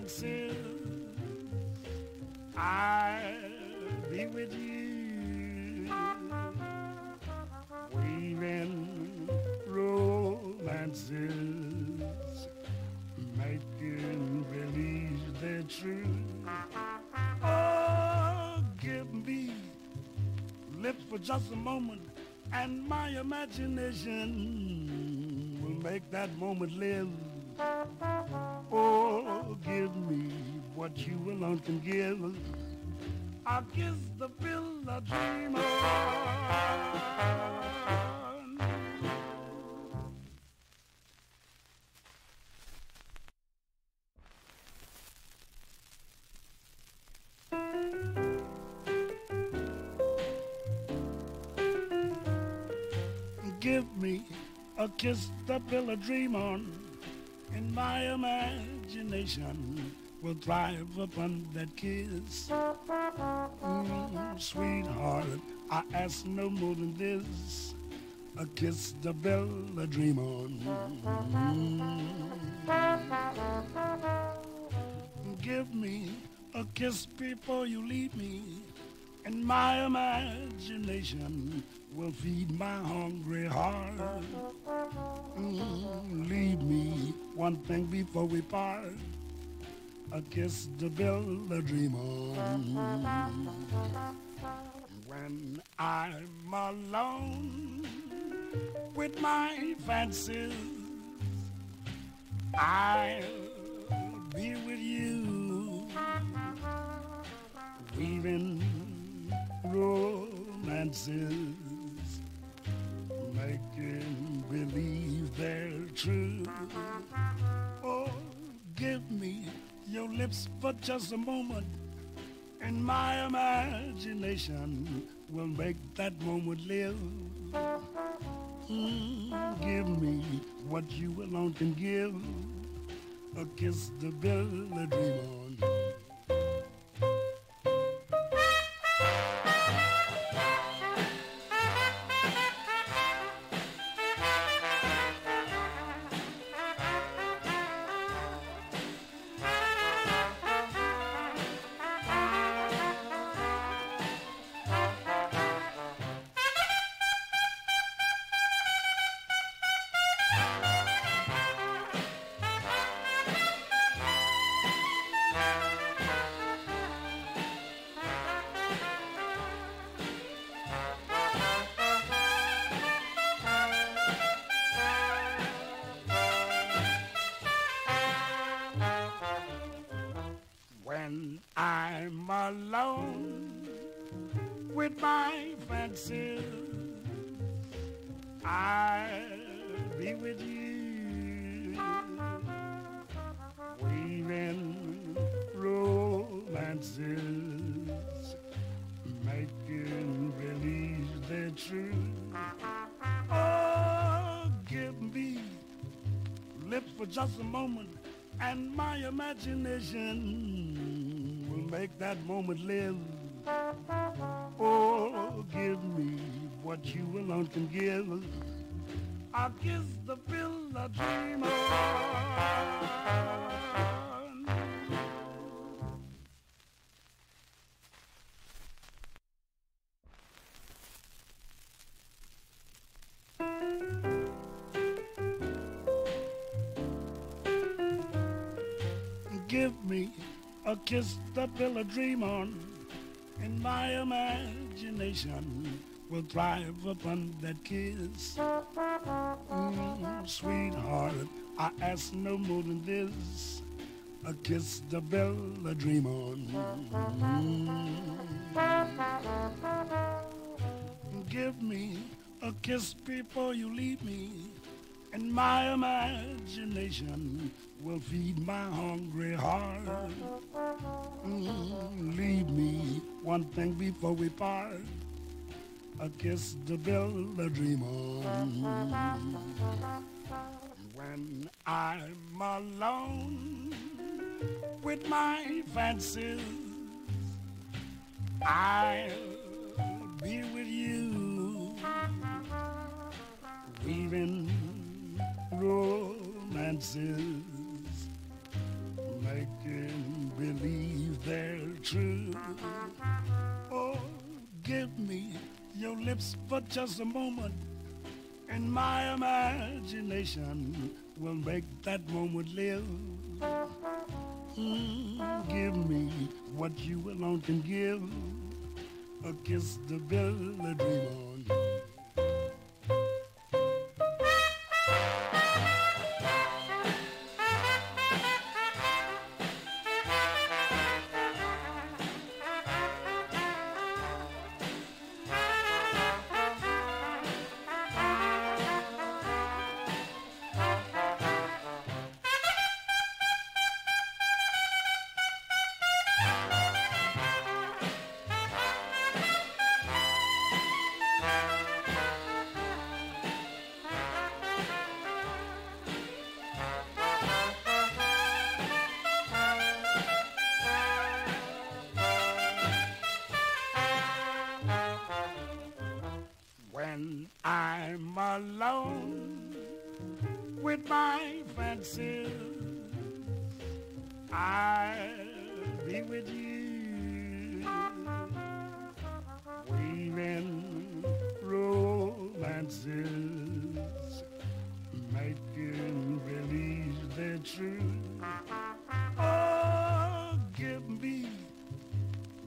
fancies. I'll be with you, weaving romances, making believe they're true. Oh, give me lips for just a moment, and my imagination will make that moment live. What you alone can give. I'll kiss the dream on. Give me a kiss the pill I dream on, in my imagination will thrive upon that kiss. Mm, sweetheart, I ask no more than this. A kiss to build a dream on. Mm. Give me a kiss before you leave me, and my imagination will feed my hungry heart. Mm, leave me one thing before we part. A kiss to build a dream on. When I'm alone with my fancies, I'll be with you, weaving romances, making believe they're true. Oh, give me your lips for just a moment, and my imagination will make that moment live. Mm, give me what you alone can give, a kiss to build a dream on. My fancies. I'll be with you, weaving romances, making believe they're true. Oh, give me lips for just a moment, and my imagination will make that moment live. What you alone can give. I'll kiss the pill I dream on. Give me a kiss the pill I dream on, in my imagination will thrive upon that kiss. Mm, sweetheart, I ask no more than this. A kiss the bell I dream on. Mm. Give me a kiss before you leave me, and my imagination will feed my hungry heart. Mm, leave me one thing before we part. A kiss the I dream on. When I'm alone with my fancies, I'll be with you, weaving romances, making believe they're true. Oh, give me your lips for just a moment, and my imagination will make that moment live. Mm, give me what you alone can give, a kiss to build a dream on. my fancies. I'll be with you, weaving romances, making believe they're true. Oh, give me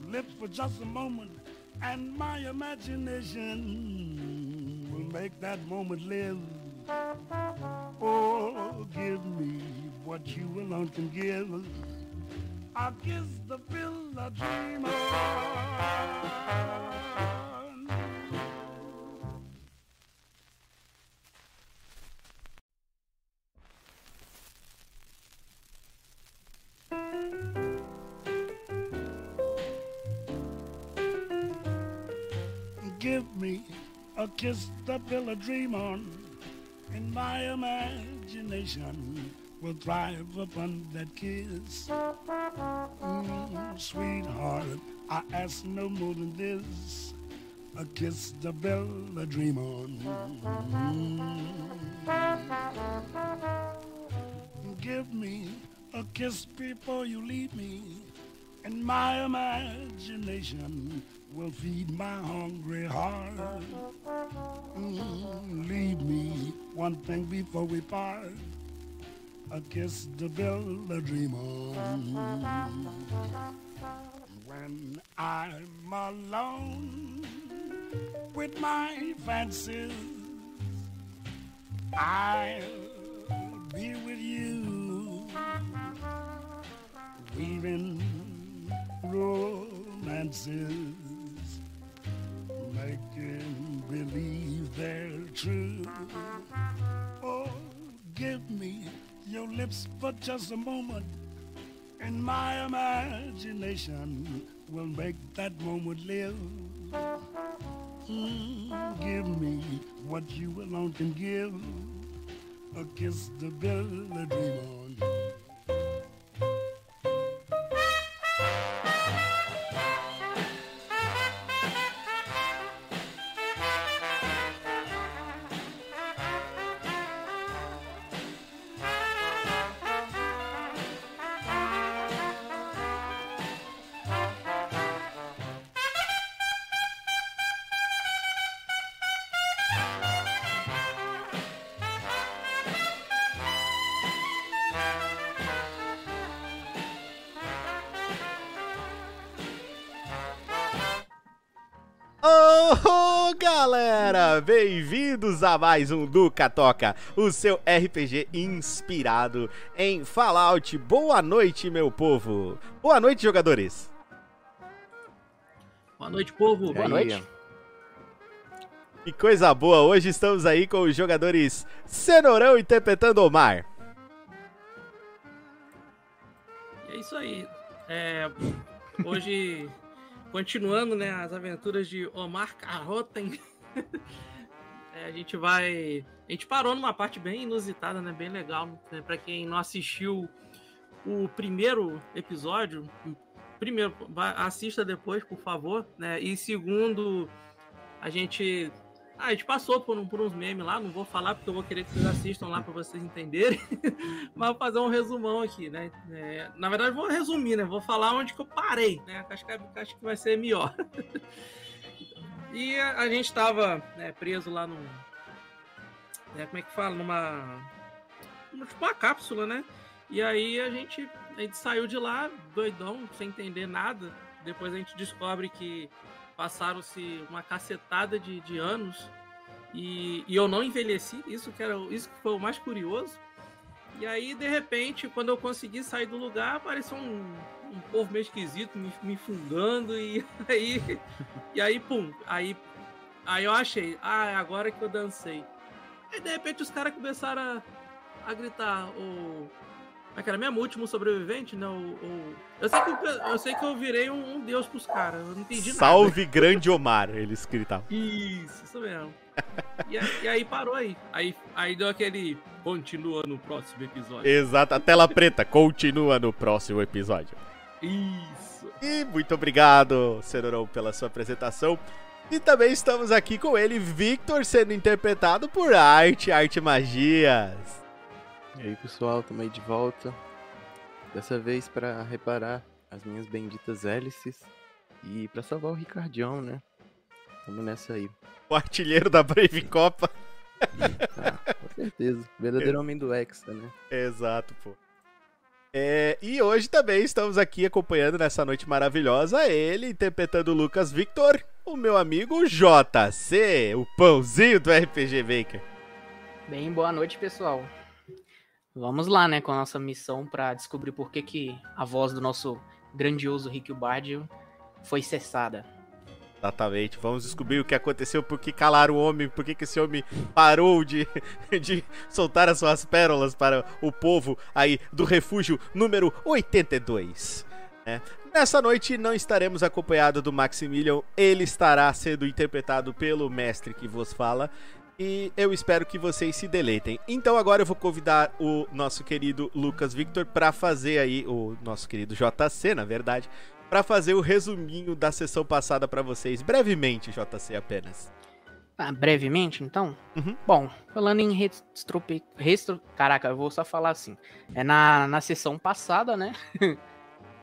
lips for just a moment, and my imagination will make that moment live. Oh, give me what you alone can give. I'll kiss the pill I dream of. kiss the pill of dream on, and my imagination will thrive upon that kiss. Mm, sweetheart, I ask no more than this. A kiss the bell a dream on. Mm. Give me a kiss before you leave me, and my imagination will feed my hungry heart. Mm, leave me one thing before we part. A kiss to build a dream on. When I'm alone with my fancies, I'll be with you, weaving romances making believe they're true. Oh, give me your lips for just a moment, and my imagination will make that moment live. Mm, give me what you alone can give, a kiss to build a dream on. Galera! Bem-vindos a mais um Duca Toca, o seu RPG inspirado em Fallout. Boa noite, meu povo! Boa noite, jogadores! Boa noite, povo! Boa noite! Que coisa boa! Hoje estamos aí com os jogadores Cenourão interpretando Omar. É isso aí. É, hoje continuando né, as aventuras de Omar Carroten. é, a gente vai. A gente parou numa parte bem inusitada, né? Bem legal. Né? Para quem não assistiu o primeiro episódio, primeiro, assista depois, por favor. Né? E segundo, a gente Ah, a gente passou por, um, por uns memes lá, não vou falar porque eu vou querer que vocês assistam lá para vocês entenderem, mas vou fazer um resumão aqui, né? É, na verdade, vou resumir, né? Vou falar onde que eu parei, né? Acho que, acho que vai ser melhor. e a, a gente estava né, preso lá no. Né, como é que fala? Numa. Tipo uma cápsula, né? E aí a gente, a gente saiu de lá, doidão, sem entender nada. Depois a gente descobre que passaram-se uma cacetada de, de anos e, e, eu não envelheci, isso que, era, isso que foi o mais curioso. E aí, de repente, quando eu consegui sair do lugar, apareceu um, um povo meio esquisito me, me fungando e aí, e aí, pum, aí, aí eu achei, ah, é agora que eu dancei. Aí, de repente, os caras começaram a, a gritar, o... É que era mesmo? O último sobrevivente? Não, o, eu, sei que eu, eu sei que eu virei um, um deus pros caras. Eu não entendi nada. Salve grande Omar, eles gritavam. Isso, isso mesmo. e, e, aí parou aí. aí. Aí deu aquele. Continua no próximo episódio. Exato, a tela preta. Continua no próximo episódio. Isso. E muito obrigado, Cenourão, pela sua apresentação. E também estamos aqui com ele, Victor, sendo interpretado por Arte, Arte Magias. E aí pessoal, também de volta. Dessa vez para reparar as minhas benditas hélices e para salvar o Ricardião, né? Tamo nessa aí. O artilheiro da Brave Copa. ah, com certeza. Verdadeiro é. homem do Hexa, né? Exato, pô. É, e hoje também estamos aqui acompanhando nessa noite maravilhosa ele, interpretando o Lucas Victor, o meu amigo JC, o pãozinho do RPG Maker. Bem, boa noite, pessoal. Vamos lá, né, com a nossa missão para descobrir por que, que a voz do nosso grandioso Rick Bardio foi cessada. Exatamente. Vamos descobrir o que aconteceu, por que calaram o homem, por que, que esse homem parou de, de soltar as suas pérolas para o povo aí do refúgio número 82. Né? Nessa noite não estaremos acompanhados do Maximilian, ele estará sendo interpretado pelo mestre que vos fala e eu espero que vocês se deleitem. Então agora eu vou convidar o nosso querido Lucas Victor para fazer aí o nosso querido JC, na verdade, para fazer o resuminho da sessão passada para vocês, brevemente, JC apenas. Ah, brevemente, então? Uhum. Bom, falando em restro... restro... Caraca, eu vou só falar assim. É na, na sessão passada, né?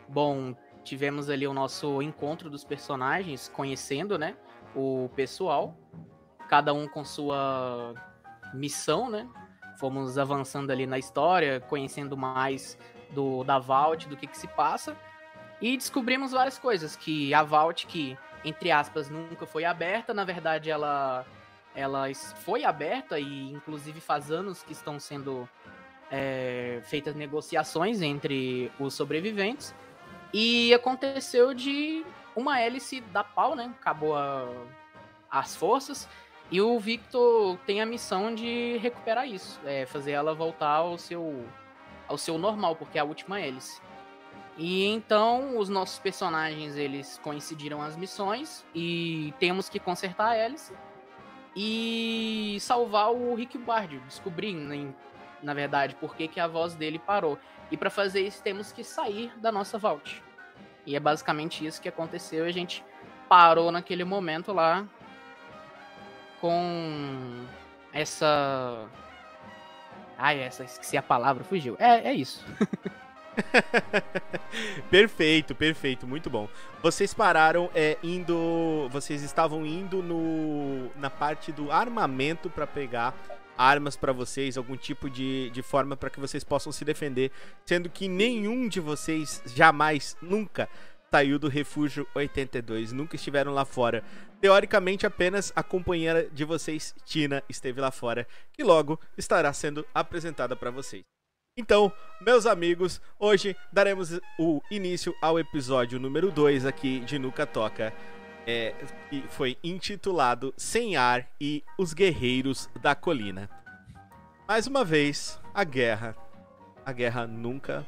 Bom, tivemos ali o nosso encontro dos personagens, conhecendo, né? O pessoal cada um com sua missão, né? Fomos avançando ali na história, conhecendo mais do da Vault, do que, que se passa. E descobrimos várias coisas. Que a Vault, que, entre aspas, nunca foi aberta, na verdade ela, ela foi aberta e inclusive faz anos que estão sendo é, feitas negociações entre os sobreviventes. E aconteceu de uma hélice da pau, né? Acabou a, as forças. E o Victor tem a missão de recuperar isso, é fazer ela voltar ao seu ao seu normal, porque é a última hélice. E então os nossos personagens eles coincidiram as missões e temos que consertar a hélice e salvar o Rick Bard, descobrir na verdade por que, que a voz dele parou. E para fazer isso temos que sair da nossa vault. E é basicamente isso que aconteceu. A gente parou naquele momento lá com essa. Ai, essa, esqueci a palavra, fugiu. É, é isso. perfeito, perfeito, muito bom. Vocês pararam é, indo. Vocês estavam indo no na parte do armamento para pegar armas para vocês, algum tipo de, de forma para que vocês possam se defender, sendo que nenhum de vocês jamais, nunca saiu do refúgio 82, nunca estiveram lá fora. Teoricamente, apenas a companheira de vocês, Tina, esteve lá fora, que logo estará sendo apresentada para vocês. Então, meus amigos, hoje daremos o início ao episódio número 2 aqui de Nuca Toca, é, que foi intitulado Sem Ar e os Guerreiros da Colina. Mais uma vez, a guerra. A guerra nunca.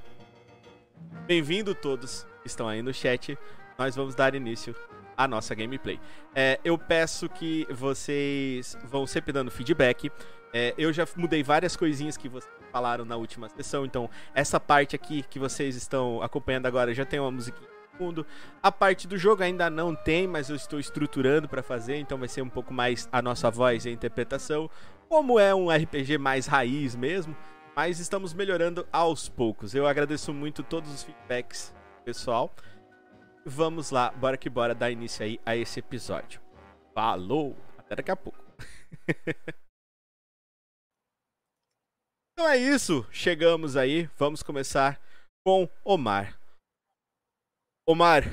Bem-vindo todos estão aí no chat, nós vamos dar início à nossa gameplay. É, eu peço que vocês vão sempre dando feedback. É, eu já mudei várias coisinhas que vocês falaram na última sessão, então essa parte aqui que vocês estão acompanhando agora já tem uma musiquinha fundo. A parte do jogo ainda não tem, mas eu estou estruturando para fazer, então vai ser um pouco mais a nossa voz e a interpretação, como é um RPG mais raiz mesmo, mas estamos melhorando aos poucos. Eu agradeço muito todos os feedbacks, pessoal. Vamos lá, bora que bora dar início aí a esse episódio. Falou, até daqui a pouco. então é isso, chegamos aí, vamos começar com Omar. Omar,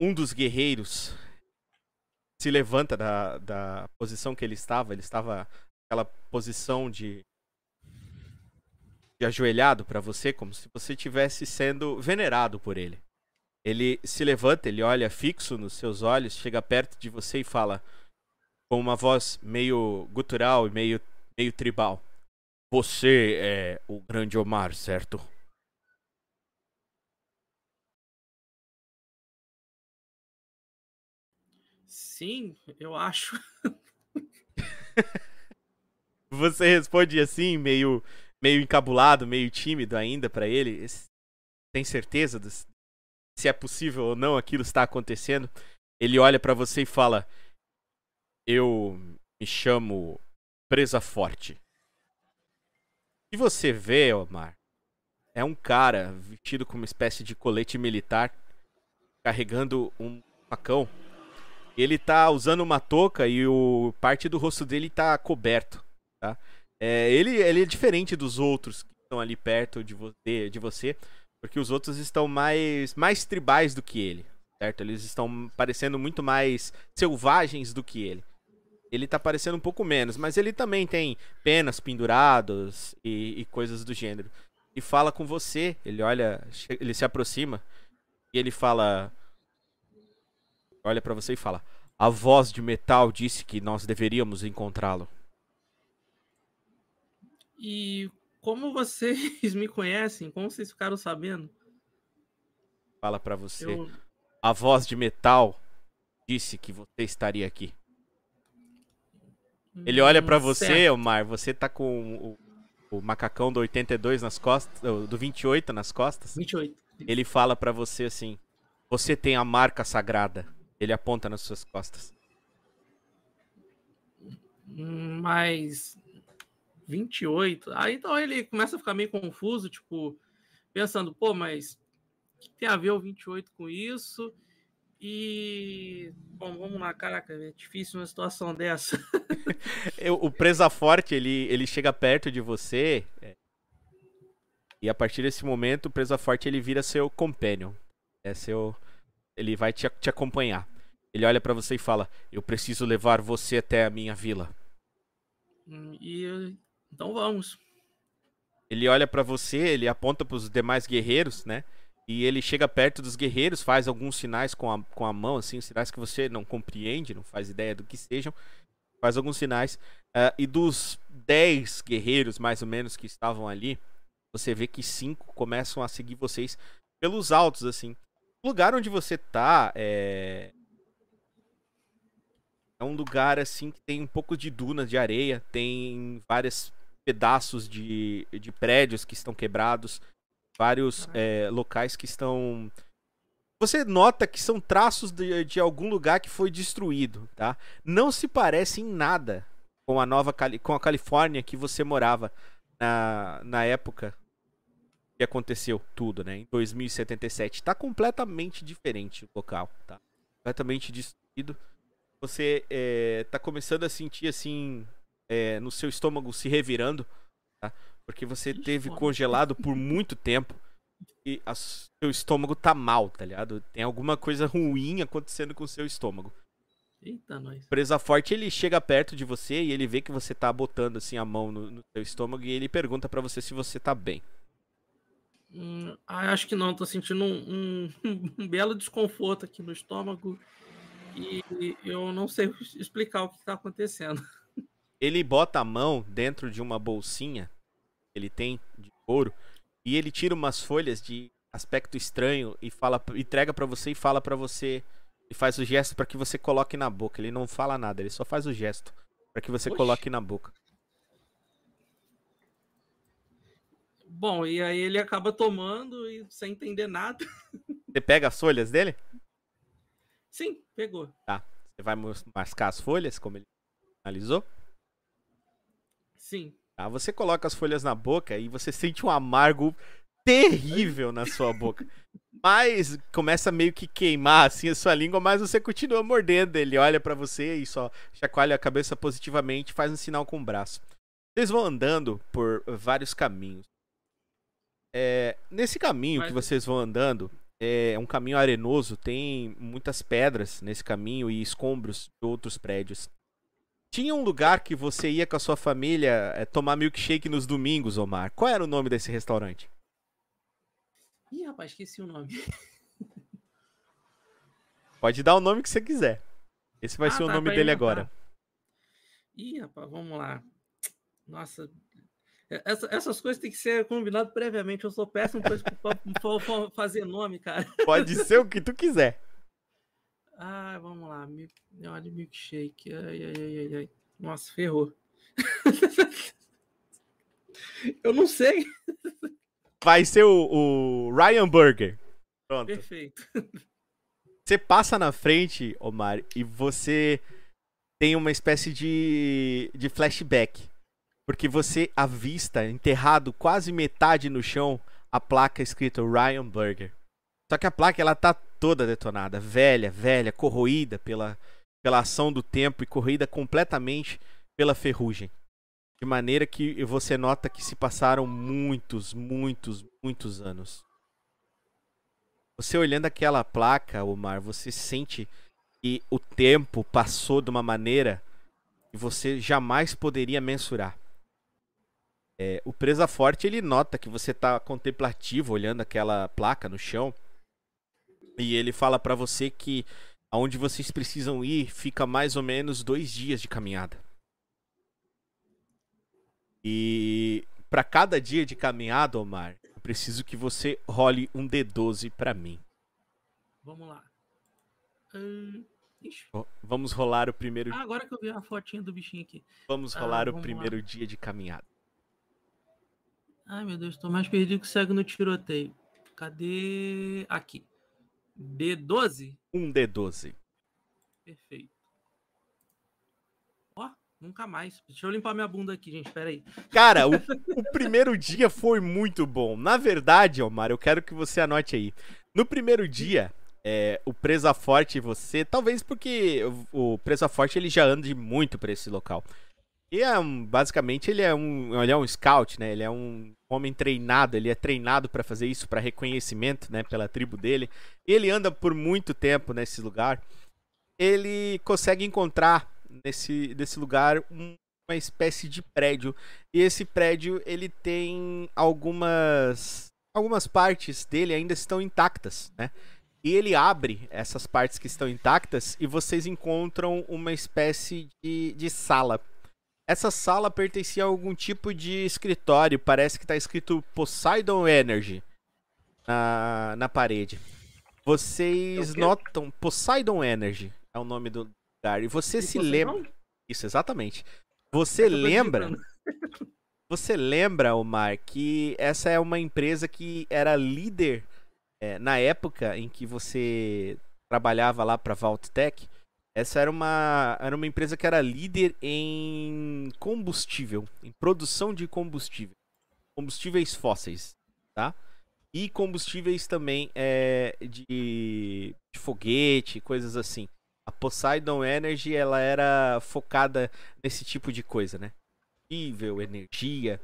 um dos guerreiros, se levanta da, da posição que ele estava. Ele estava naquela posição de, de ajoelhado para você, como se você estivesse sendo venerado por ele. Ele se levanta, ele olha fixo nos seus olhos, chega perto de você e fala com uma voz meio gutural e meio, meio tribal: Você é o grande Omar, certo? Sim, eu acho. Você responde assim, meio meio encabulado, meio tímido ainda para ele. Tem certeza de se é possível ou não aquilo está acontecendo? Ele olha para você e fala: "Eu me chamo Presa Forte." E você vê, Omar, é um cara vestido com uma espécie de colete militar, carregando um facão ele tá usando uma touca e o parte do rosto dele tá coberto, tá? É, ele, ele é diferente dos outros que estão ali perto de você, de você, porque os outros estão mais mais tribais do que ele, certo? Eles estão parecendo muito mais selvagens do que ele. Ele tá parecendo um pouco menos, mas ele também tem penas pendurados e, e coisas do gênero. E fala com você, ele olha, ele se aproxima e ele fala: olha para você e fala: A voz de metal disse que nós deveríamos encontrá-lo. E como vocês me conhecem? Como vocês ficaram sabendo? Fala para você. Eu... A voz de metal disse que você estaria aqui. Ele olha para você, certo. Omar, você tá com o, o, macacão do 82 nas costas, do 28 nas costas. 28. Ele fala para você assim: "Você tem a marca sagrada. Ele aponta nas suas costas. Mas 28. Aí então ele começa a ficar meio confuso, tipo, pensando, pô, mas o que tem a ver o 28 com isso? E. Bom, vamos lá, caraca, é difícil uma situação dessa. o Presa Forte, ele, ele chega perto de você. É, e a partir desse momento, o Presa Forte ele vira seu companion. É seu ele vai te, te acompanhar. Ele olha para você e fala: Eu preciso levar você até a minha vila. Hum, e então vamos. Ele olha para você, ele aponta para os demais guerreiros, né? E ele chega perto dos guerreiros, faz alguns sinais com a, com a mão, assim, sinais que você não compreende, não faz ideia do que sejam. Faz alguns sinais. Uh, e dos 10 guerreiros, mais ou menos, que estavam ali, você vê que cinco começam a seguir vocês pelos altos, assim. O lugar onde você tá é. É um lugar assim que tem um pouco de dunas de areia, tem vários pedaços de, de prédios que estão quebrados, vários é, locais que estão. Você nota que são traços de, de algum lugar que foi destruído, tá? Não se parece em nada com a nova Cali com a Califórnia que você morava na, na época que aconteceu tudo, né? Em 2077. Tá completamente diferente o local, tá? Completamente destruído. Você é, tá começando a sentir assim é, no seu estômago se revirando, tá? Porque você teve congelado por muito tempo e o seu estômago tá mal, tá ligado? Tem alguma coisa ruim acontecendo com o seu estômago. Eita, nós. Presa forte, ele chega perto de você e ele vê que você tá botando assim a mão no, no seu estômago e ele pergunta para você se você tá bem. Hum, ah, acho que não, tô sentindo um, um, um, belo desconforto aqui no estômago e eu não sei explicar o que está acontecendo. Ele bota a mão dentro de uma bolsinha ele tem de couro e ele tira umas folhas de aspecto estranho e fala, entrega para você e fala para você e faz o gesto para que você coloque na boca. Ele não fala nada, ele só faz o gesto para que você Oxi. coloque na boca. Bom, e aí ele acaba tomando e sem entender nada. Você pega as folhas dele? Sim, pegou. Você vai mascar as folhas, como ele analisou? Sim. Tá? Você coloca as folhas na boca e você sente um amargo terrível na sua boca. Mas começa meio que queimar assim a sua língua, mas você continua mordendo. Ele olha pra você e só chacoalha a cabeça positivamente, faz um sinal com o braço. Vocês vão andando por vários caminhos. É, nesse caminho que vocês vão andando, é um caminho arenoso, tem muitas pedras nesse caminho e escombros de outros prédios. Tinha um lugar que você ia com a sua família é, tomar milkshake nos domingos, Omar. Qual era o nome desse restaurante? Ih, rapaz, esqueci o nome. Pode dar o nome que você quiser. Esse vai Ah, ser o tá, nome pra dele inventar. agora. Ih, rapaz, vamos lá. Nossa. Essa- essas coisas tem que ser combinado previamente. Eu sou péssimo pra fazer nome, cara. Pode ser o que tu quiser. Ah, vamos lá. Olha, milkshake. Ai, ai, ai, ai, ai. Nossa, ferrou. Eu não sei. Vai ser o, o Ryan Burger. Pronto. Perfeito. Você passa na frente, Omar, e você tem uma espécie de, de flashback. Porque você avista, enterrado quase metade no chão, a placa escrita Ryan Burger. Só que a placa ela tá toda detonada, velha, velha, corroída pela, pela ação do tempo e corroída completamente pela ferrugem. De maneira que você nota que se passaram muitos, muitos, muitos anos. Você olhando aquela placa, Omar, você sente que o tempo passou de uma maneira que você jamais poderia mensurar. É, o Presa Forte ele nota que você tá contemplativo olhando aquela placa no chão e ele fala pra você que aonde vocês precisam ir fica mais ou menos dois dias de caminhada. E pra cada dia de caminhada, Omar, eu preciso que você role um D12 pra mim. Vamos lá. Ro- Vamos rolar o primeiro, Ah, agora que eu vi a fotinha do bichinho aqui. vamos ah, rolar o vamos primeiro dia de caminhada. Ai, meu Deus, tô mais perdido que cego no tiroteio. Cadê? Aqui. D12? Um D12. Perfeito. Ó, nunca mais. Deixa eu limpar minha bunda aqui, gente. Pera aí. Cara, o, o primeiro dia foi muito bom. Na verdade, Omar, eu quero que você anote aí. No primeiro dia, é, o Presa Forte e você, talvez porque o, Presa Forte ele já anda muito pra esse local. E é basicamente ele é um, ele é um scout, né? Ele é um homem treinado, ele é treinado pra fazer isso para reconhecimento, né, pela tribo dele. Ele anda por muito tempo nesse lugar. Ele consegue encontrar nesse, nesse lugar um- uma espécie de prédio e esse prédio ele tem algumas algumas partes dele ainda estão intactas, né? E ele abre essas partes que estão intactas e vocês encontram uma espécie de, de sala. Essa sala pertencia a algum tipo de escritório, parece que está escrito Poseidon Energy na, na parede. Vocês notam Poseidon Energy é o nome do lugar e você se Vocês lembra não? isso exatamente. Você lembra você lembra, Omar, que essa é uma empresa que era líder é, na época em que você trabalhava lá para Vaulttech? Essa era uma, era uma empresa que era líder em combustível, em produção de combustível, combustíveis fósseis, tá? E combustíveis também é, de, de foguete, coisas assim. A Poseidon Energy ela era focada nesse tipo de coisa, né? combustível, energia.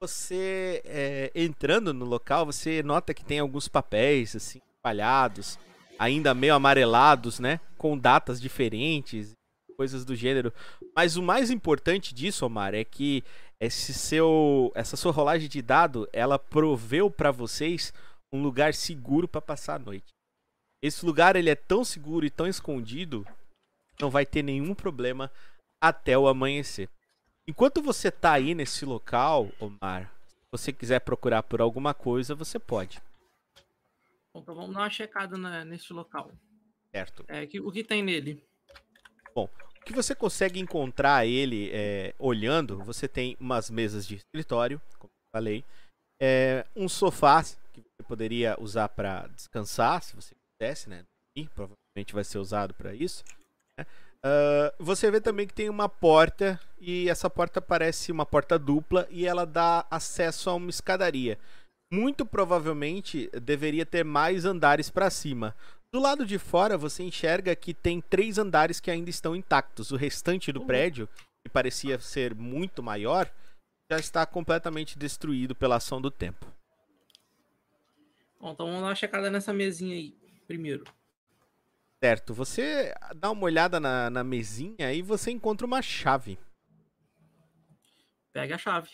Você é, entrando no local, você nota que tem alguns papéis assim espalhados, ainda meio amarelados, né? Com datas diferentes, coisas do gênero. Mas o mais importante disso, Omar, é que esse seu, essa sua rolagem de dado, ela proveu para vocês um lugar seguro para passar a noite. Esse lugar ele é tão seguro e tão escondido, não vai ter nenhum problema até o amanhecer. Enquanto você tá aí nesse local, Omar, se você quiser procurar por alguma coisa, você pode, Bom, então vamos dar uma checada na- nesse local. certo? É, que, o que tem nele? O que você consegue encontrar ele é, olhando, você tem umas mesas de escritório, como eu falei, é, um sofá que você você poderia usar para descansar, se você quisesse, né? E provavelmente vai ser usado para isso. Né? Uh, você vê também que tem uma porta e essa porta parece uma porta dupla e ela dá acesso a uma escadaria. Muito provavelmente deveria ter mais andares para cima. Do lado de fora você enxerga que tem três andares que ainda estão intactos. O restante do Uhum. prédio, que parecia ser muito maior, já está completamente destruído pela ação do tempo. Bom, então vamos dar uma checada nessa mesinha aí, primeiro. Certo, você dá uma olhada na, na mesinha e você encontra uma chave. Pegue a chave.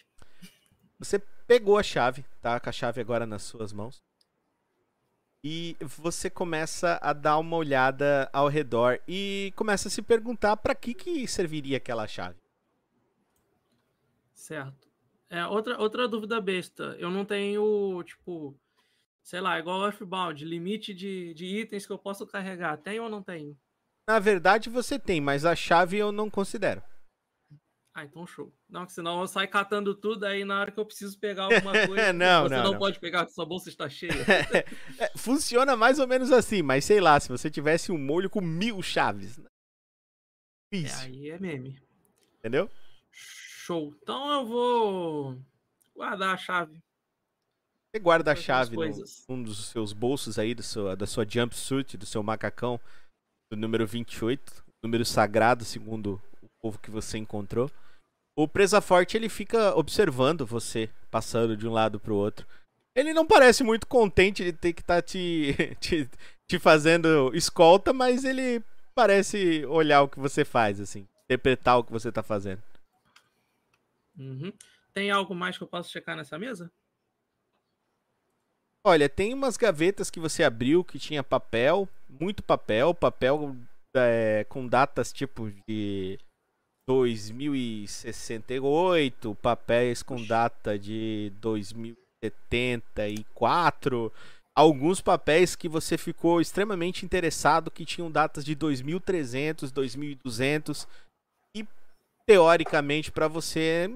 Você pegou a chave, tá com a chave agora nas suas mãos. E você começa a dar uma olhada ao redor e começa a se perguntar para que que serviria aquela chave. Certo. É, outra, outra dúvida besta. Eu não tenho, tipo, sei lá, igual o Earthbound, limite de, de itens que eu posso carregar. Tem ou não tenho? Na verdade você tem, mas a chave eu não considero. Ah, então show. Não, que senão eu saio catando tudo, aí na hora que eu preciso pegar alguma coisa, Não, você não, não, não. pode pegar, porque sua bolsa está cheia. É, funciona mais ou menos assim, mas sei lá, se você tivesse um molho com mil chaves. né? É, aí é meme. entendeu? Show. Então eu vou guardar a chave. Você guarda a chave no, coisas. um dos seus bolsos aí, do seu, da sua jumpsuit, do seu macacão, do número 28, número sagrado, segundo o povo que você encontrou. O Presa Forte, ele fica observando você, passando de um lado pro outro. Ele não parece muito contente de ter que estar te, te, te fazendo escolta, mas ele parece olhar o que você faz, assim, interpretar o que você tá fazendo. Uhum. Tem algo mais que eu posso checar nessa mesa? Olha, tem umas gavetas que você abriu que tinha papel, muito papel, papel é, com datas tipo de 2068, papéis com data de 2074, alguns papéis que você ficou extremamente interessado que tinham datas de 2300, 2200 e teoricamente para você,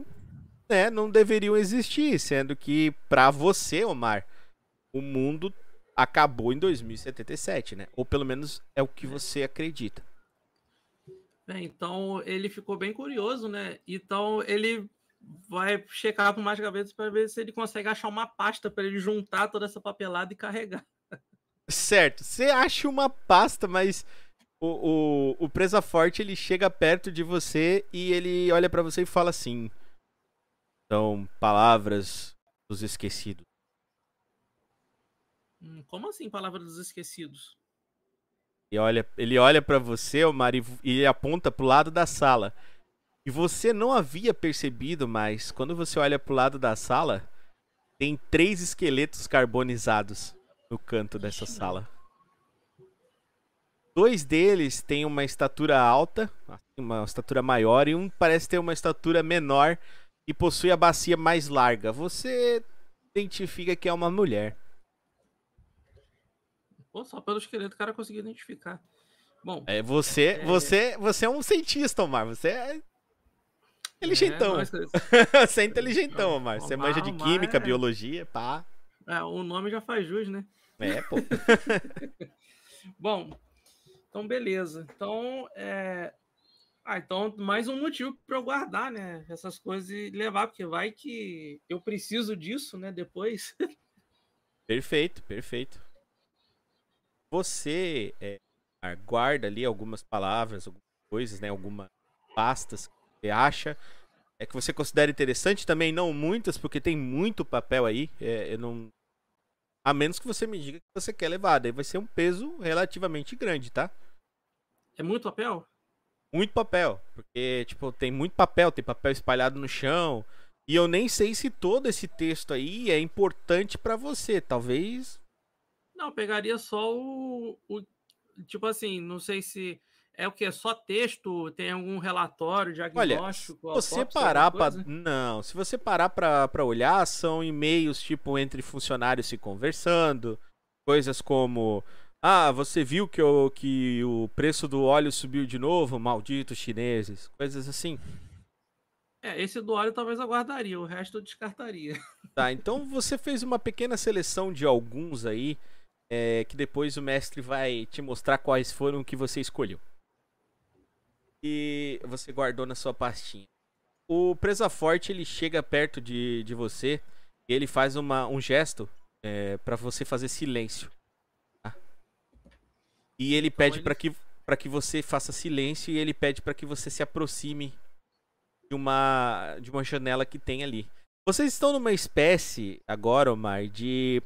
né, não deveriam existir, sendo que para você, Omar, o mundo acabou em 2077, né? Ou pelo menos é o que você acredita. É, então ele ficou bem curioso, né? Então ele vai checar por mais gavetas para ver se ele consegue achar uma pasta para ele juntar toda essa papelada e carregar. Certo, você acha uma pasta, mas o, o, o Presa Forte ele chega perto de você e ele olha pra você e fala assim: São palavras dos esquecidos. Hum, como assim, palavra dos esquecidos? E olha, ele olha pra você, Omar, e, e aponta pro lado da sala. E você não havia percebido, mas quando você olha pro lado da sala, tem três esqueletos carbonizados no canto dessa sala. Dois deles têm uma estatura alta, uma estatura maior, e um parece ter uma estatura menor e possui a bacia mais larga. Você identifica que é uma mulher. Pô, só pelo esqueleto o cara conseguiu identificar. Bom, É, você, É. você, você é um cientista, Omar. Você é inteligentão. É, nós- você é inteligentão, Omar. Você Omar, manja de química, é- biologia, pá. é, o nome já faz jus, né? É, pô. Bom, então beleza. Então, é... ah, então mais um motivo para eu guardar, né? Essas coisas e levar, porque vai que eu preciso disso, né? Depois. Perfeito, perfeito. Você é, guarda ali algumas palavras, algumas coisas, né? Algumas pastas que você acha. É que você considera interessante também, não muitas, porque tem muito papel aí. É, eu não. A menos que você me diga que você quer levar. Daí vai ser um peso relativamente grande, tá? É muito papel? muito papel. Porque, tipo, tem muito papel, tem papel espalhado no chão. E eu nem sei se todo esse texto aí é importante pra você. Talvez. Não, eu pegaria só o, o- Tipo assim, não sei se. É o que? Só texto? Tem algum relatório, Olha, diagnóstico? se você parar pra. Não, se você parar pra, pra olhar, são e-mails, tipo, entre funcionários se conversando. Coisas como. Ah, você viu que o, que o preço do óleo subiu de novo? Malditos chineses. Coisas assim. É, esse do óleo talvez eu guardaria, o resto eu descartaria. Tá, então você fez uma pequena seleção de alguns aí, é, que depois o mestre vai te mostrar quais foram que você escolheu. E você guardou na sua pastinha. O Presa Forte ele chega perto de, de você e ele faz uma, um gesto é, para você fazer silêncio. tá? E ele pede ele- para que, pra que você faça silêncio e ele pede para que você se aproxime de uma, de uma janela que tem ali. Vocês estão numa espécie agora, Omar, de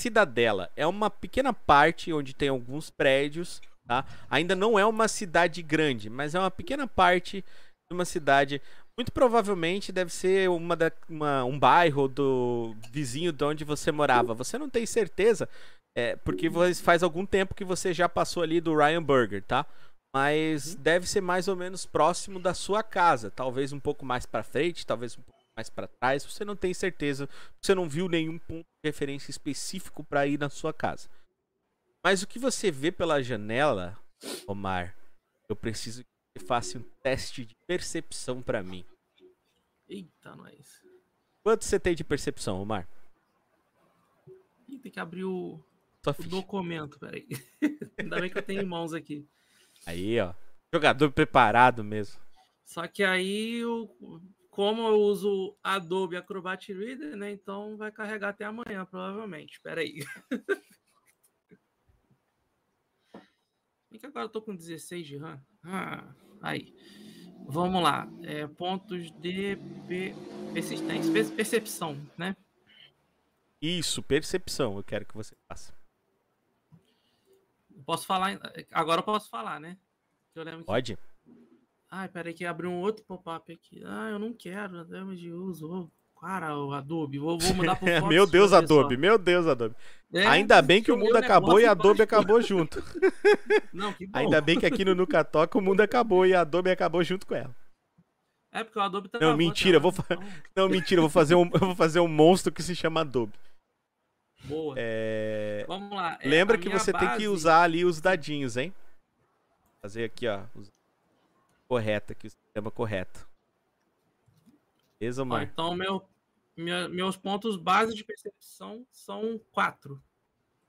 cidadela. É uma pequena parte onde tem alguns prédios, tá? Ainda não é uma cidade grande, mas é uma pequena parte de uma cidade. Muito provavelmente deve ser uma da, uma- um bairro do vizinho de onde você morava. Você não tem certeza, é, porque faz algum tempo que você já passou ali do Ryan Burger, tá? Mas deve ser mais ou menos próximo da sua casa. Talvez um pouco mais pra frente, talvez um pouco mais pra trás. Você não tem certeza. Você não viu nenhum ponto de referência específico pra ir na sua casa. Mas o que você vê pela janela, Omar, eu preciso que você faça um teste de percepção pra mim. Eita, nós. Quanto você tem de percepção, Omar? Ih, tem que abrir o, o documento, peraí. Ainda bem que eu tenho mãos aqui. Aí, ó. Jogador preparado mesmo. Só que aí, eu, como eu uso Adobe Acrobat Reader, né? Então vai carregar até amanhã, provavelmente. Espera aí. E que agora eu tô com 16 de RAM. Ah, aí. Vamos lá. É, pontos de pe- persistência. per- Percepção, né? Isso, percepção, eu quero que você faça. Posso falar. Agora eu posso falar, né? Lembro que Pode? Ai, peraí que abriu um outro pop-up aqui. Ah, eu não quero, damage de uso. Cara, o Adobe, vou, vou mudar pro Fox meu Deus, só. Adobe, meu Deus, Adobe. É, Ainda bem que o mundo acabou e a Adobe acabou junto. Não, que bom. Ainda bem que aqui no Nuca Toca o mundo acabou e a Adobe acabou junto com ela. É porque o Adobe tá Não, mentira, eu vou fa- Não, mentira, eu vou fazer um, eu vou fazer um monstro que se chama Adobe. Boa. É, Vamos lá. é, Lembra a que você tem que base- usar ali os dadinhos, hein? Fazer aqui, ó. os- Correto aqui, o sistema correto. Beleza, Ó, Omar? então, meu, minha- meus pontos base de percepção são quatro.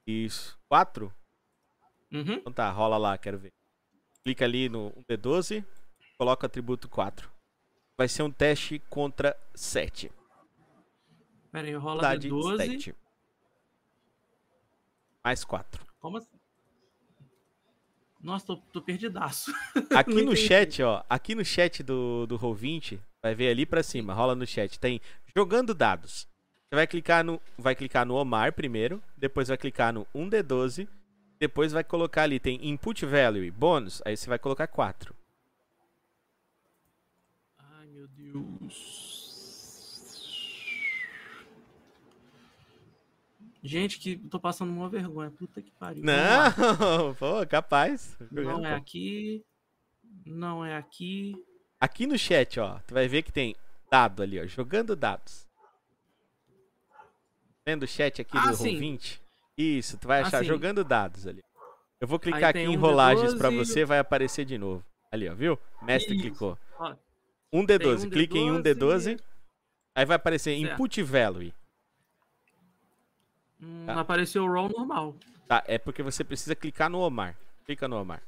Isso. Quatro? Uhum. Então tá, rola lá, quero ver. Clica ali no D12, coloca o atributo 4. Vai ser um teste contra 7. Pera aí, rola Dificuldade de 12. 7. Mais 4. Como assim? Nossa, tô, tô perdidaço. Aqui no chat, ó. Aqui no chat do, do Roll20, vai ver ali pra cima, rola no chat. Tem jogando dados. Você vai clicar no, vai clicar no Omar primeiro, depois vai clicar no 1D12, depois vai colocar ali, tem Input Value, bônus, aí você vai colocar 4. Ai, meu Deus. Gente, que tô passando uma vergonha. Puta que pariu. Não, pô, capaz. Não é aqui. Não é aqui. Aqui no chat, ó, tu vai ver que tem dado ali, ó, jogando dados. Vendo o chat aqui Ah, do sim. Roll20? Isso, tu vai Ah, achar sim. jogando dados ali. Eu vou clicar aqui em um rolagens pra D12 você, vai aparecer de novo. Ali, ó, viu? Mestre Isso. clicou. Ó, Um D12, Tem um clique em um D12. D12. Aí vai aparecer Certo. Input Value. Hum, Tá. Apareceu o roll normal. Tá, é porque você precisa clicar no Omar. Clica no Omar.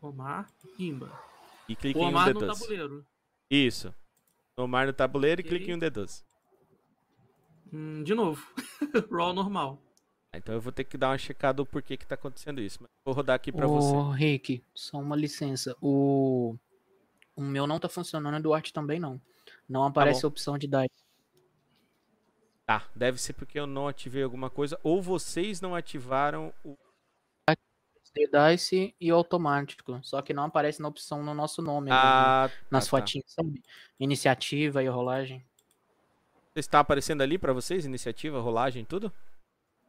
Omar, Imba. E clica O em um Omar no D12. tabuleiro. Isso. Omar no tabuleiro e Ok. clique em um D12. Hum, de novo. roll normal. Então eu vou ter que dar uma checada o porquê que tá acontecendo isso. Mas vou rodar aqui pra você. Ô, Rick, só uma licença. O... o meu não tá funcionando, o do arte também não. Não aparece bom. a opção de dice. Tá, deve ser porque eu não ativei alguma coisa ou vocês não ativaram o. The Dice e automático. Só que não aparece na opção no nosso nome. ali, Ah, nas tá, tá. fotinhas, sabe? Iniciativa e rolagem. Está aparecendo ali pra vocês? Iniciativa, rolagem, tudo?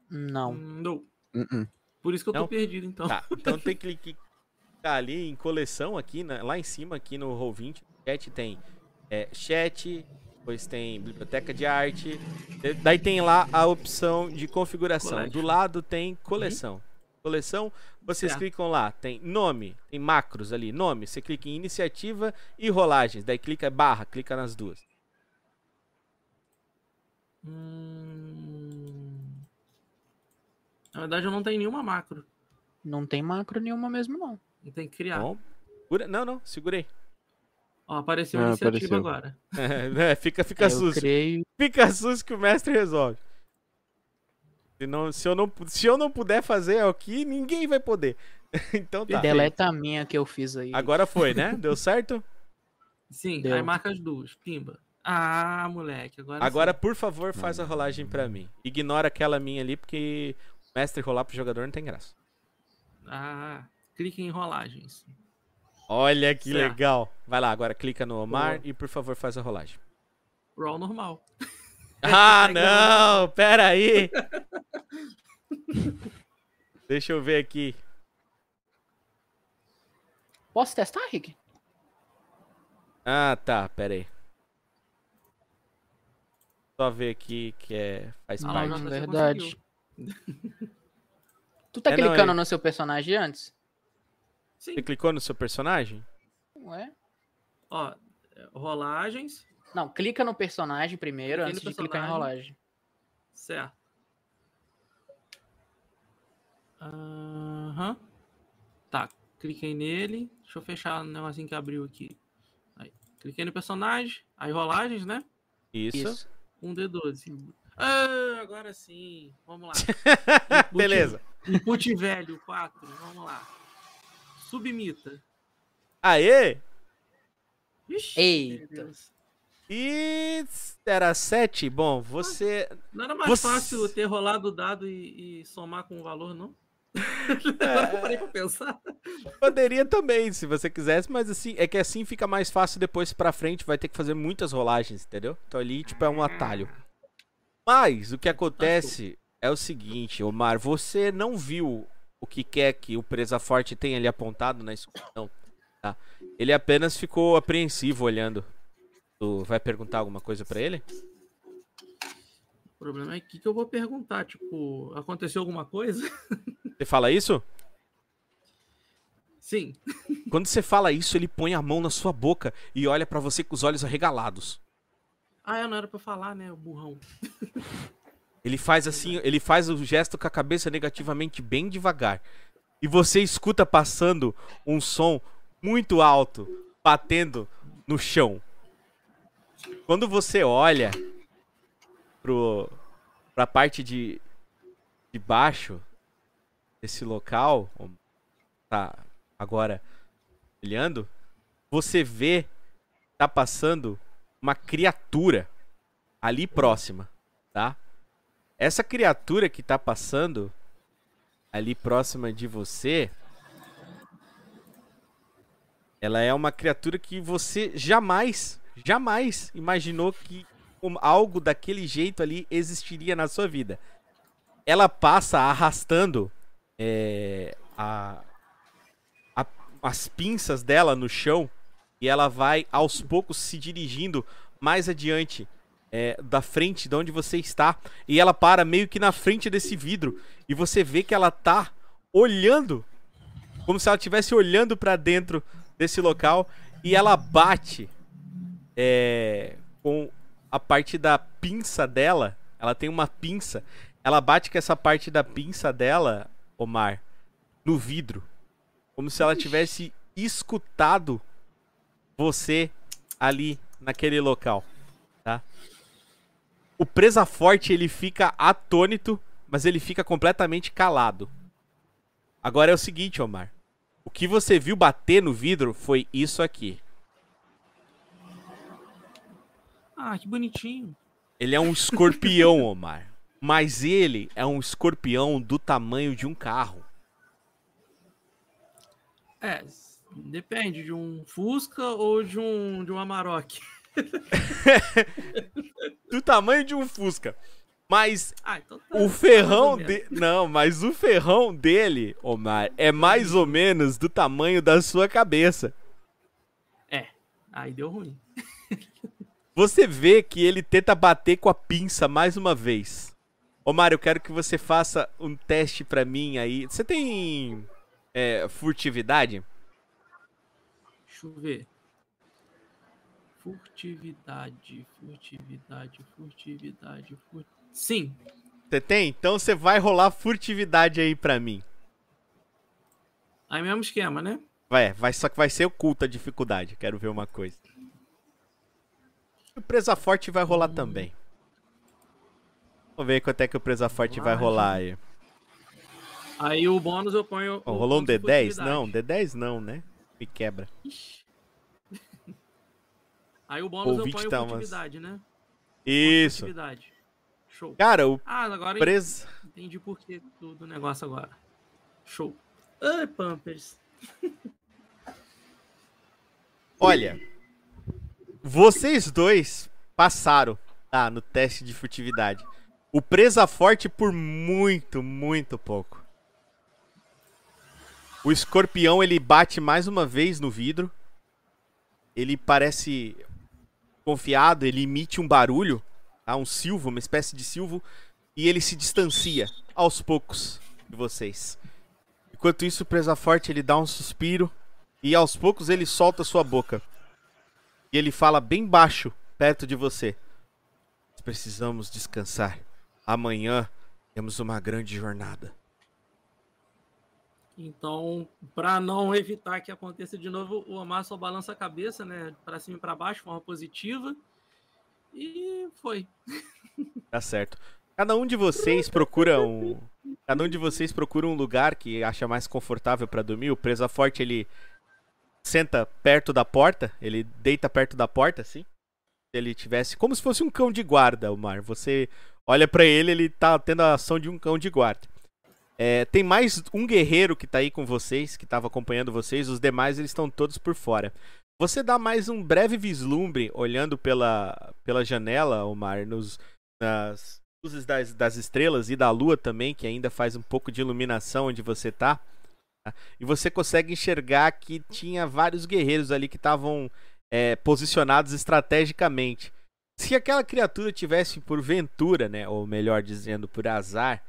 Não. Não. Uh-uh. Por isso que eu tô Não? perdido, então. Tá, então tem que clicar ali em coleção aqui, na- lá em cima, aqui no Roll20. Chat tem é, chat, depois tem biblioteca de arte. Daí tem lá a opção de configuração. Collection. Do lado tem coleção. coleção, vocês Certo. clicam lá, tem nome, tem macros ali, nome, você clica em iniciativa e rolagens, daí clica barra, clica nas duas. Hum... Na verdade, eu não tenho nenhuma macro. Não tem macro nenhuma mesmo, não. Eu tenho que criar. Bom, segura- não, não, segurei. Ó, apareceu Ah, a iniciativa apareceu. agora. É, fica fica eu susto. creio. Fica susto que o mestre resolve. Se, não, se, eu não, se eu não puder fazer aqui, ninguém vai poder. então tá. Deleta a minha que eu fiz aí. Agora foi, né? Deu certo? Sim, Deu. aí marca as duas. Pimba. Ah, moleque. Agora, Agora, sim. por favor, faz a rolagem pra mim. Ignora aquela minha ali, porque o mestre rolar pro jogador não tem graça. Ah, clique em rolagens. Olha que Certo. legal. Vai lá, agora clica no Omar Boa. e por favor faz a rolagem. Roll normal. Ah, não! Pera aí! Deixa eu ver aqui. Posso testar, Rick? Ah, tá, pera aí. Só ver aqui que é faz Ah, parte. você verdade. Tu tá É, não, clicando é- no seu personagem antes? Sim. Você clicou no seu personagem? Ué? Ó, rolagens. Não, clica no personagem primeiro Cliquei antes de clicar em rolagem. Certo. Aham. Tá, cliquei nele. Deixa eu fechar o negocinho que abriu aqui. Aí, cliquei no personagem. Aí rolagens, né? Isso. Isso. Um D12. Ah, agora sim. Vamos lá. Input- Beleza. Input velho, 4. Vamos lá. Submita. Aê! Ixi, Eita. E era 7? Bom, você. Não era mais Você- fácil ter rolado o dado e, e somar com o valor, não? Agora que eu parei pra pensar. Poderia também, se você quisesse, mas assim, é que assim fica mais fácil depois pra frente, vai ter que fazer muitas rolagens, entendeu? Então ali, tipo, é um atalho. Mas o que acontece é o seguinte, Omar, você não viu o que quer que o Presa Forte tem ali apontado na escuridão, tá? Ele apenas ficou apreensivo olhando. Tu vai perguntar alguma coisa pra ele? O problema é que, que eu vou perguntar, tipo, aconteceu alguma coisa? Você fala isso? Sim. Quando você fala isso, ele põe a mão na sua boca e olha pra você com os olhos arregalados. Ah, eu não era pra falar, né, o burrão. Ele faz assim, ele faz o gesto com a cabeça negativamente bem devagar. E você escuta passando um som muito alto, batendo no chão. Quando você olha pro pra parte de de baixo desse local, tá agora olhando, você vê tá passando uma criatura ali próxima, tá? Essa criatura que tá passando ali próxima de você, ela é uma criatura que você jamais, jamais imaginou que algo daquele jeito ali existiria na sua vida. Ela passa arrastando é, a- a- as pinças dela no chão e ela vai aos poucos se dirigindo mais adiante é, da frente de onde você está e ela para meio que na frente desse vidro e você vê que ela tá olhando como se ela estivesse olhando pra dentro desse local e ela bate é, com a parte da pinça dela. Ela tem uma pinça. Ela bate com essa parte da pinça dela, Omar, no vidro, como se ela tivesse escutado você ali naquele local, tá? O presa forte ele fica atônito, mas ele fica completamente calado. Agora é o seguinte, Omar. O que você viu bater no vidro foi isso aqui. Ah, que bonitinho. Ele é um escorpião, Omar. Mas ele é um escorpião do tamanho de um carro. É, depende de um Fusca ou de um, de um Amarok. Do tamanho de um Fusca. Mas Ah, então tá. o ferrão ou menos. de... Não, mas o ferrão dele, Omar, é mais ou menos do tamanho da sua cabeça. É, aí deu ruim. Você vê que ele tenta bater com a pinça mais uma vez. Mário, eu quero que você faça um teste pra mim aí. Você tem é, furtividade? Deixa eu ver. Furtividade, furtividade, furtividade, fur... Sim. Você tem? Então você vai rolar furtividade aí pra mim. Aí mesmo esquema, né? Vai, vai, só que vai ser oculta a dificuldade. Quero ver uma coisa. O presa forte vai rolar também. Vamos ver quanto é que o presa forte vai rolar aí. Aí o bônus eu ponho. Ó, o rolou um ponto de D10? furtividade. Não, D10 não, né? Me quebra. Ixi. Aí o bônus eu Ouvinte ponho tá umas- furtividade, né? Isso. Show. Cara, o Ah, agora presa. entendi por que do, do negócio agora. Show. Ai, Pampers. Olha, vocês dois passaram tá, no teste de furtividade. O presa forte por muito, muito pouco. O escorpião ele bate mais uma vez no vidro. Ele parece confiado, ele emite um barulho, tá? um silvo, uma espécie de silvo, e ele se distancia aos poucos de vocês. Enquanto isso, o presa forte ele dá um suspiro e aos poucos ele solta sua boca. E ele fala bem baixo, perto de você. Precisamos descansar. Amanhã temos uma grande jornada. Então, para não evitar que aconteça de novo, o Omar só balança a cabeça, né? Para cima e para baixo, forma positiva. E foi. Tá certo. Cada um de vocês procura um. Cada um de vocês procura um lugar que acha mais confortável pra dormir. O presa forte ele senta perto da porta, ele deita perto da porta, assim. Se ele tivesse como se fosse um cão de guarda, o mar. Você olha pra ele, ele tá tendo a ação de um cão de guarda. É, tem mais um guerreiro que tá aí com vocês, que tava acompanhando vocês. Os demais eles estão todos por fora. Você dá mais um breve vislumbre olhando pela, pela janela, Omar, nos, nas luzes das, das estrelas e da lua também, que ainda faz um pouco de iluminação onde você tá. tá? E você consegue enxergar que tinha vários guerreiros ali que estavam é, posicionados estrategicamente. Se aquela criatura tivesse por ventura, né, ou melhor dizendo, por azar,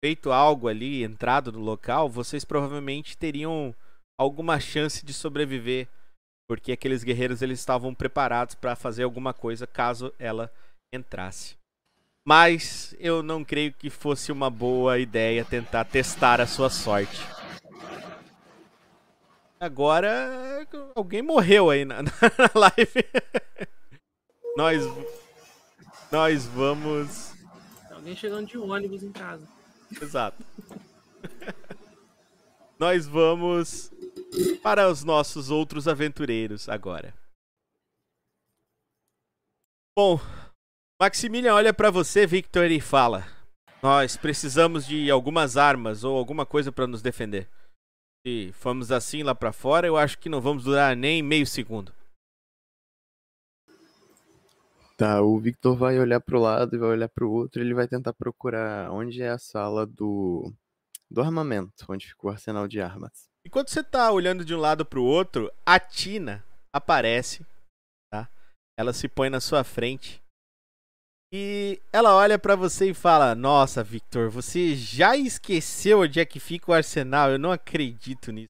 feito algo ali, entrado no local, vocês provavelmente teriam alguma chance de sobreviver, porque aqueles guerreiros eles estavam preparados para fazer alguma coisa caso ela entrasse. Mas eu não creio que fosse uma boa ideia tentar testar a sua sorte. Agora alguém morreu aí na, na live. nós nós vamos alguém chegando de ônibus em casa. Exato. Nós vamos para os nossos outros aventureiros agora. Bom, Maximilian olha para você, Victor, e fala: Nós precisamos de algumas armas ou alguma coisa para nos defender. Se formos assim lá para fora, eu acho que não vamos durar nem meio segundo. Tá, o Victor vai olhar pro lado e vai olhar pro outro, ele vai tentar procurar onde é a sala do do armamento, onde fica o arsenal de armas. Enquanto você tá olhando de um lado pro outro, a Tina aparece, tá? Ela se põe na sua frente. E ela olha pra você e fala: "Nossa, Victor, você já esqueceu onde é que fica o arsenal? Eu não acredito nisso."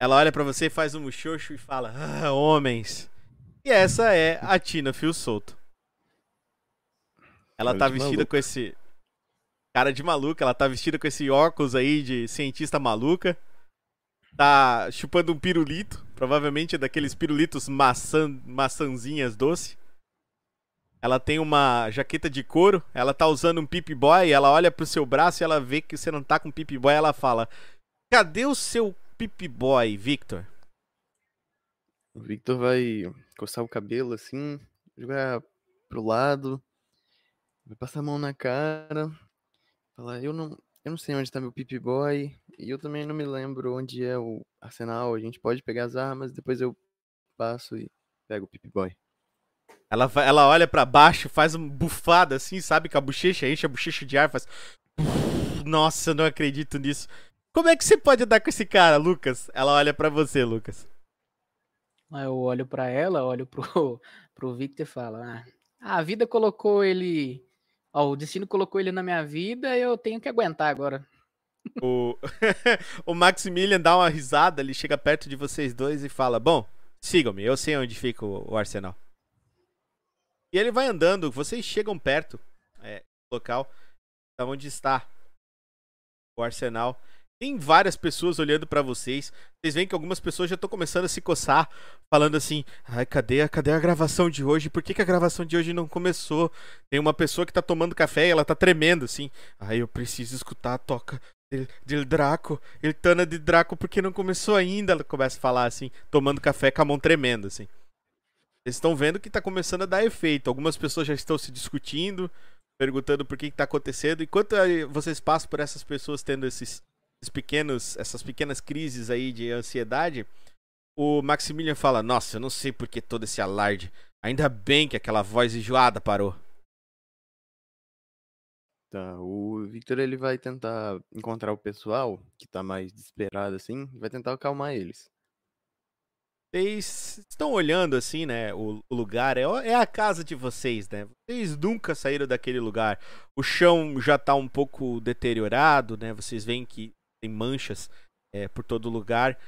Ela olha pra você, faz um muxoxo e fala: "Ah, homens." E essa é a Tina Fio Solto. Ela Cara tá vestida maluca. com esse cara de maluca, ela tá vestida com esse óculos aí de cientista maluca. Tá chupando um pirulito, provavelmente é daqueles pirulitos maçã, maçãzinhas doce. Ela tem uma jaqueta de couro, ela tá usando um Pip Boy, ela olha pro seu braço e ela vê que você não tá com Pip Boy, ela fala: "Cadê o seu Pip Boy, Victor?" O Victor vai coçar o cabelo assim, jogar pro lado, vai passar a mão na cara, falar, eu não, eu não sei onde tá meu Pip Boy, e eu também não me lembro onde é o arsenal, a gente pode pegar as armas, depois eu passo e pego o Pip Boy. Ela, ela olha pra baixo, faz uma bufada assim, sabe? Com a bochecha, enche a bochecha de ar, faz. Nossa, eu não acredito nisso. Como é que você pode andar com esse cara, Lucas? Ela olha pra você, Lucas. Eu olho pra ela, olho pro, pro Victor e falo: ah, a vida colocou ele Ó, o destino colocou ele na minha vida eu tenho que aguentar agora. O, o Maximilian dá uma risada, ele chega perto de vocês dois e fala: Bom, sigam-me, eu sei onde fica o, o arsenal. E ele vai andando, vocês chegam perto é, do local onde está o arsenal. Tem várias pessoas olhando pra vocês. Vocês veem que algumas pessoas já estão começando a se coçar, falando assim: "Ai, cadê, a- cadê a gravação de hoje? Por que, que a gravação de hoje não começou?" Tem uma pessoa que tá tomando café e ela tá tremendo assim: "Ai, eu preciso escutar a toca de, de Draco, Iltana de Draco, porque não começou ainda." Ela começa a falar assim, tomando café com a mão tremendo assim. Vocês estão vendo que tá começando a dar efeito. Algumas pessoas já estão se discutindo, perguntando por que, que tá acontecendo. Enquanto vocês passam por essas pessoas tendo esses, esses pequenos, essas pequenas crises aí de ansiedade, o Maximilian fala: Nossa, eu não sei por que todo esse alarde. Ainda bem que aquela voz enjoada parou. Tá, o Victor ele vai tentar encontrar o pessoal que tá mais desesperado assim, vai tentar acalmar eles. Vocês estão olhando assim, né? O, o lugar é, é a casa de vocês, né? Vocês nunca saíram daquele lugar. O chão já tá um pouco deteriorado, né? Vocês veem que tem manchas é, por todo lugar.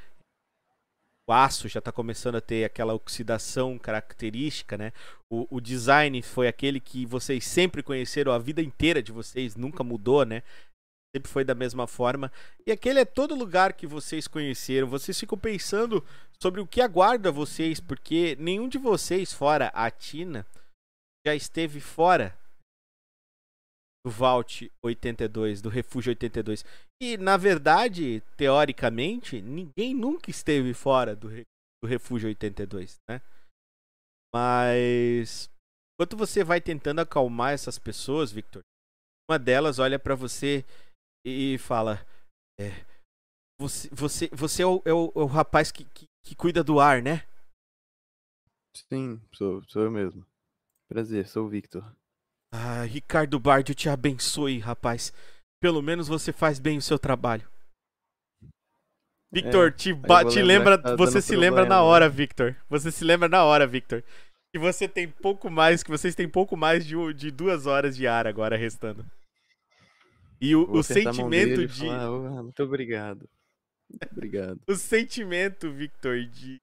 O aço já tá começando a ter aquela oxidação característica, né? O, o design foi aquele que vocês sempre conheceram a vida inteira de vocês, nunca mudou, né? Sempre foi da mesma forma. E aquele é todo lugar que vocês conheceram. Vocês ficam pensando sobre o que aguarda vocês, porque nenhum de vocês, fora a Tina, já esteve fora do Vault 82, do Refúgio 82. E, na verdade, teoricamente, ninguém nunca esteve fora do, do Refúgio 82, né? Mas, enquanto você vai tentando acalmar essas pessoas, Victor, uma delas olha pra você e fala: é, Você, você, você é, o, é o- é o rapaz que, que, que cuida do ar, né? Sim, sou, sou eu mesmo. Prazer, sou o Victor. Ah, Ricardo Bardio te abençoe, rapaz. Pelo menos você faz bem o seu trabalho. Victor, te, eu ba- vou te lembrar lembra, tá você se lembra na problema, né? hora, Victor. Você se lembra na hora, Victor. Que você tem pouco mais, que vocês têm pouco mais de, de duas horas de ar agora restando. E o, o sentimento e de, falar, "Ah, muito obrigado. Muito obrigado. o sentimento, Victor, de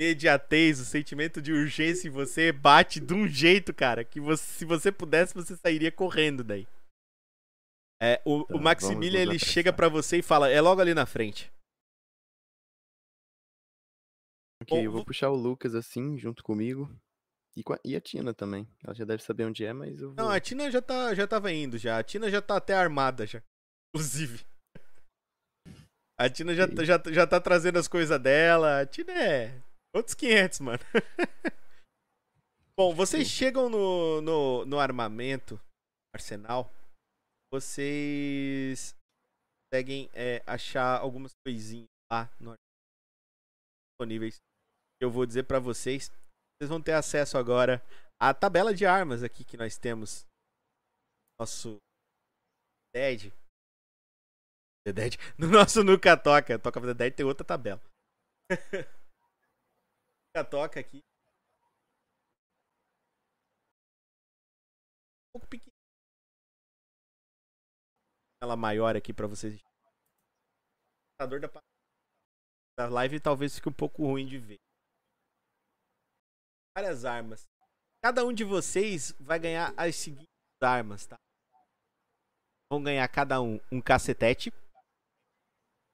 imediatez, o sentimento de urgência em você bate de um jeito, cara, que você, se você pudesse, você sairia correndo daí. É, o, Tá, o Maximilian, ele chega pra você e fala, é logo ali na frente. Ok, Bom, eu vou vo- puxar o Lucas assim, junto comigo. E, com a, e a Tina também. Ela já deve saber onde é, mas eu vou. Não, a Tina já, tá, já tava indo já. A Tina já tá até armada já. Inclusive. A Tina já, Ok. já, já tá trazendo as coisas dela. A Tina é outros 500, mano. Bom, vocês chegam no, no, no armamento, arsenal. Vocês conseguem é, achar algumas coisinhas lá no disponíveis. Eu vou dizer pra vocês. Vocês vão ter acesso agora à tabela de armas aqui que nós temos. Nosso Dead. The Dead. No nosso Nuca Toca. Toca The Dead tem outra tabela. Nuca Toca aqui. Ela maior aqui pra vocês. Da, live talvez fique um pouco ruim de ver. Várias armas. Cada um de vocês vai ganhar as seguintes armas, tá? Vão ganhar cada um um cacetete.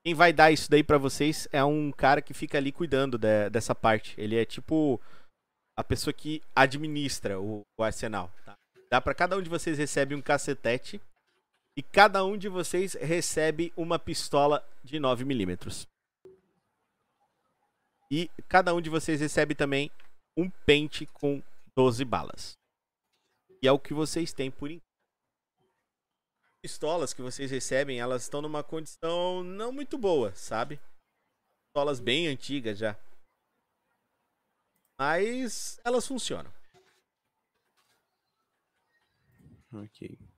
Quem vai dar isso daí pra vocês é um cara que fica ali cuidando de- dessa parte. Ele é tipo a pessoa que administra o, o arsenal, tá? Dá pra cada um de vocês recebe um cacetete e cada um de vocês recebe uma pistola de 9mm. E cada um de vocês recebe também um pente com 12 balas. E é o que vocês têm por enquanto. Pistolas que vocês recebem, elas estão numa condição não muito boa, sabe? Pistolas bem antigas já. Mas elas funcionam. Ok.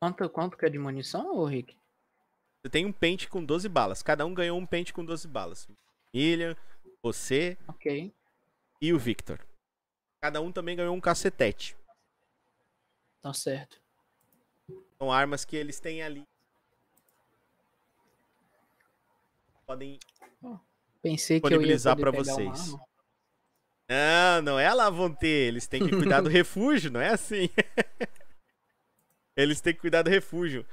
Quanto, quanto que é de munição, ô Rick? Você tem um pente com 12 balas. Cada um ganhou um pente com 12 balas. William, você Ok. e o Victor. Cada um também ganhou um cacetete. Tá certo. São armas que eles têm ali. Podem. Pensei que eu ia Disponibilizar uma vocês. Não, não é lá vão ter. Eles têm que cuidar do refúgio, não é assim. eles têm que cuidar do refúgio.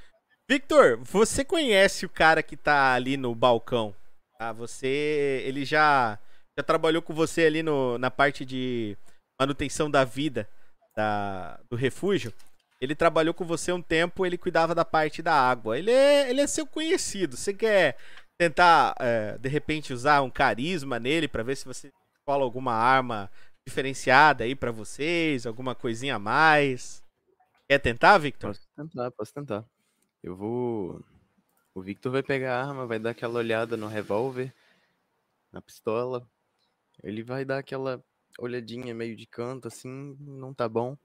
Victor, você conhece o cara que tá ali no balcão? Ah, você. Ele já. Já trabalhou com você ali no, na parte de manutenção da vida da, do refúgio? Ele trabalhou com você um tempo, ele cuidava da parte da água. Ele é, ele é seu conhecido. Você quer tentar, é, de repente, usar um carisma nele pra ver se você cola alguma arma diferenciada aí pra vocês, alguma coisinha a mais? Quer tentar, Victor? Posso tentar, posso tentar. Eu vou. O Victor vai pegar a arma, vai dar aquela olhada no revólver, na pistola. Ele vai dar aquela olhadinha meio de canto, assim, não tá bom.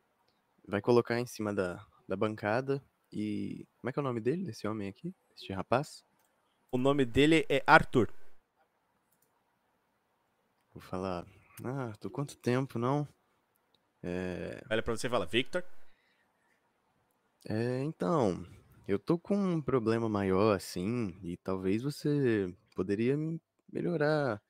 Vai colocar em cima da, da bancada e. Como é que é o nome dele, desse homem aqui? Este rapaz? O nome dele é Arthur. Vou falar. Ah, tô quanto tempo, não? É. Olha pra você e fala, Victor. É, então, eu tô com um problema maior assim, e talvez você poderia me melhorar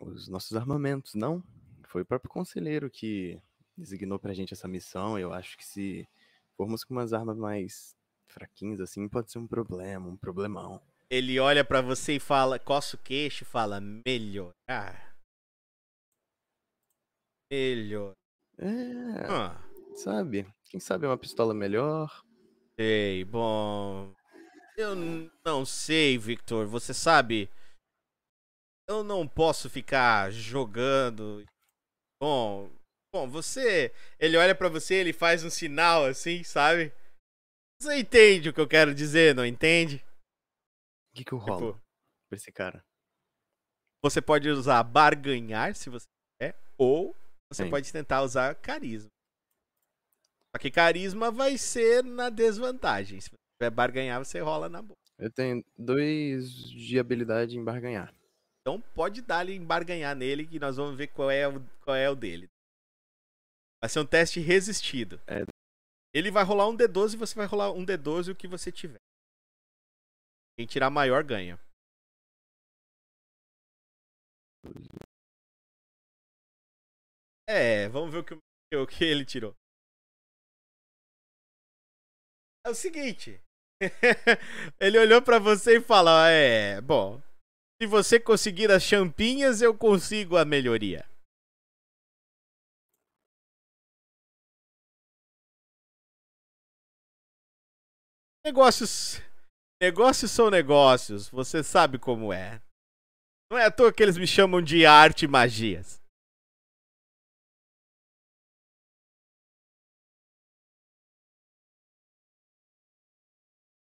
os nossos armamentos, não? Foi o próprio conselheiro que designou pra gente essa missão. Eu acho que se formos com umas armas mais fraquinhas assim, pode ser um problema, um problemão. Ele olha pra você e fala, coça o queixo e fala, melhorar. Melhor. É, Ah, sabe? Quem sabe uma pistola melhor? sei, bom. Eu não sei, Victor. Você sabe. Eu não posso ficar jogando. Bom. Bom, você. Ele olha pra você, ele faz um sinal assim, sabe? Você entende o que eu quero dizer, não entende? O que que eu rolo Tipo, pra esse cara? você pode usar barganhar se você quer, ou você Sim. pode tentar usar carisma. Só que carisma vai ser na desvantagem. Se você tiver barganhar, você rola na boa. Eu tenho dois de habilidade em barganhar. Então pode dar ali em barganhar nele que nós vamos ver qual é o, qual é o dele. Vai ser um teste resistido. É. Ele vai rolar um D12 e você vai rolar um D12 o que você tiver. Quem tirar maior ganha. É, vamos ver o que, o que ele tirou. É o seguinte. ele olhou pra você e falou: É, bom. Se você conseguir as champinhas, eu consigo a melhoria. Negócios. Negócios são negócios, você sabe como é. Não é à toa que eles me chamam de arte e magias.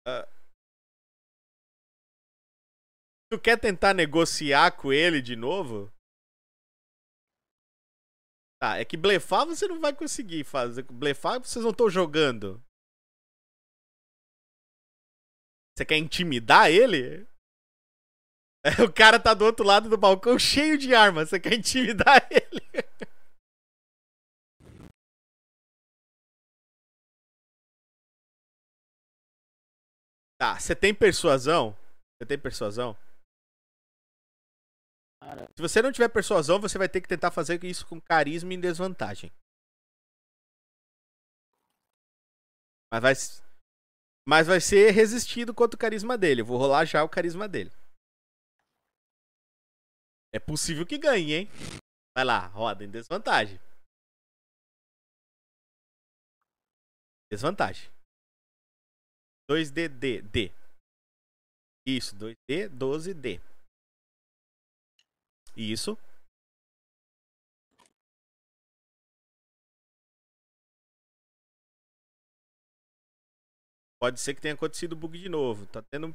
Ah. Tu quer tentar negociar com ele de novo? Tá, é que blefar você não vai conseguir fazer. Blefar vocês não estão jogando. Você quer intimidar ele? O cara tá do outro lado do balcão cheio de armas. Você quer intimidar ele? Tá, você tem persuasão? Você tem persuasão? Cara, Se você não tiver persuasão, você vai ter que tentar fazer isso com carisma em desvantagem. Mas vai, mas vai ser resistido contra o carisma dele. Eu vou rolar já o carisma dele. É possível que ganhe, hein? Vai lá, roda em desvantagem. Desvantagem. 2D, D, D. Isso, 2D, 12D. Isso. Pode ser que tenha acontecido bug de novo. Tá tendo,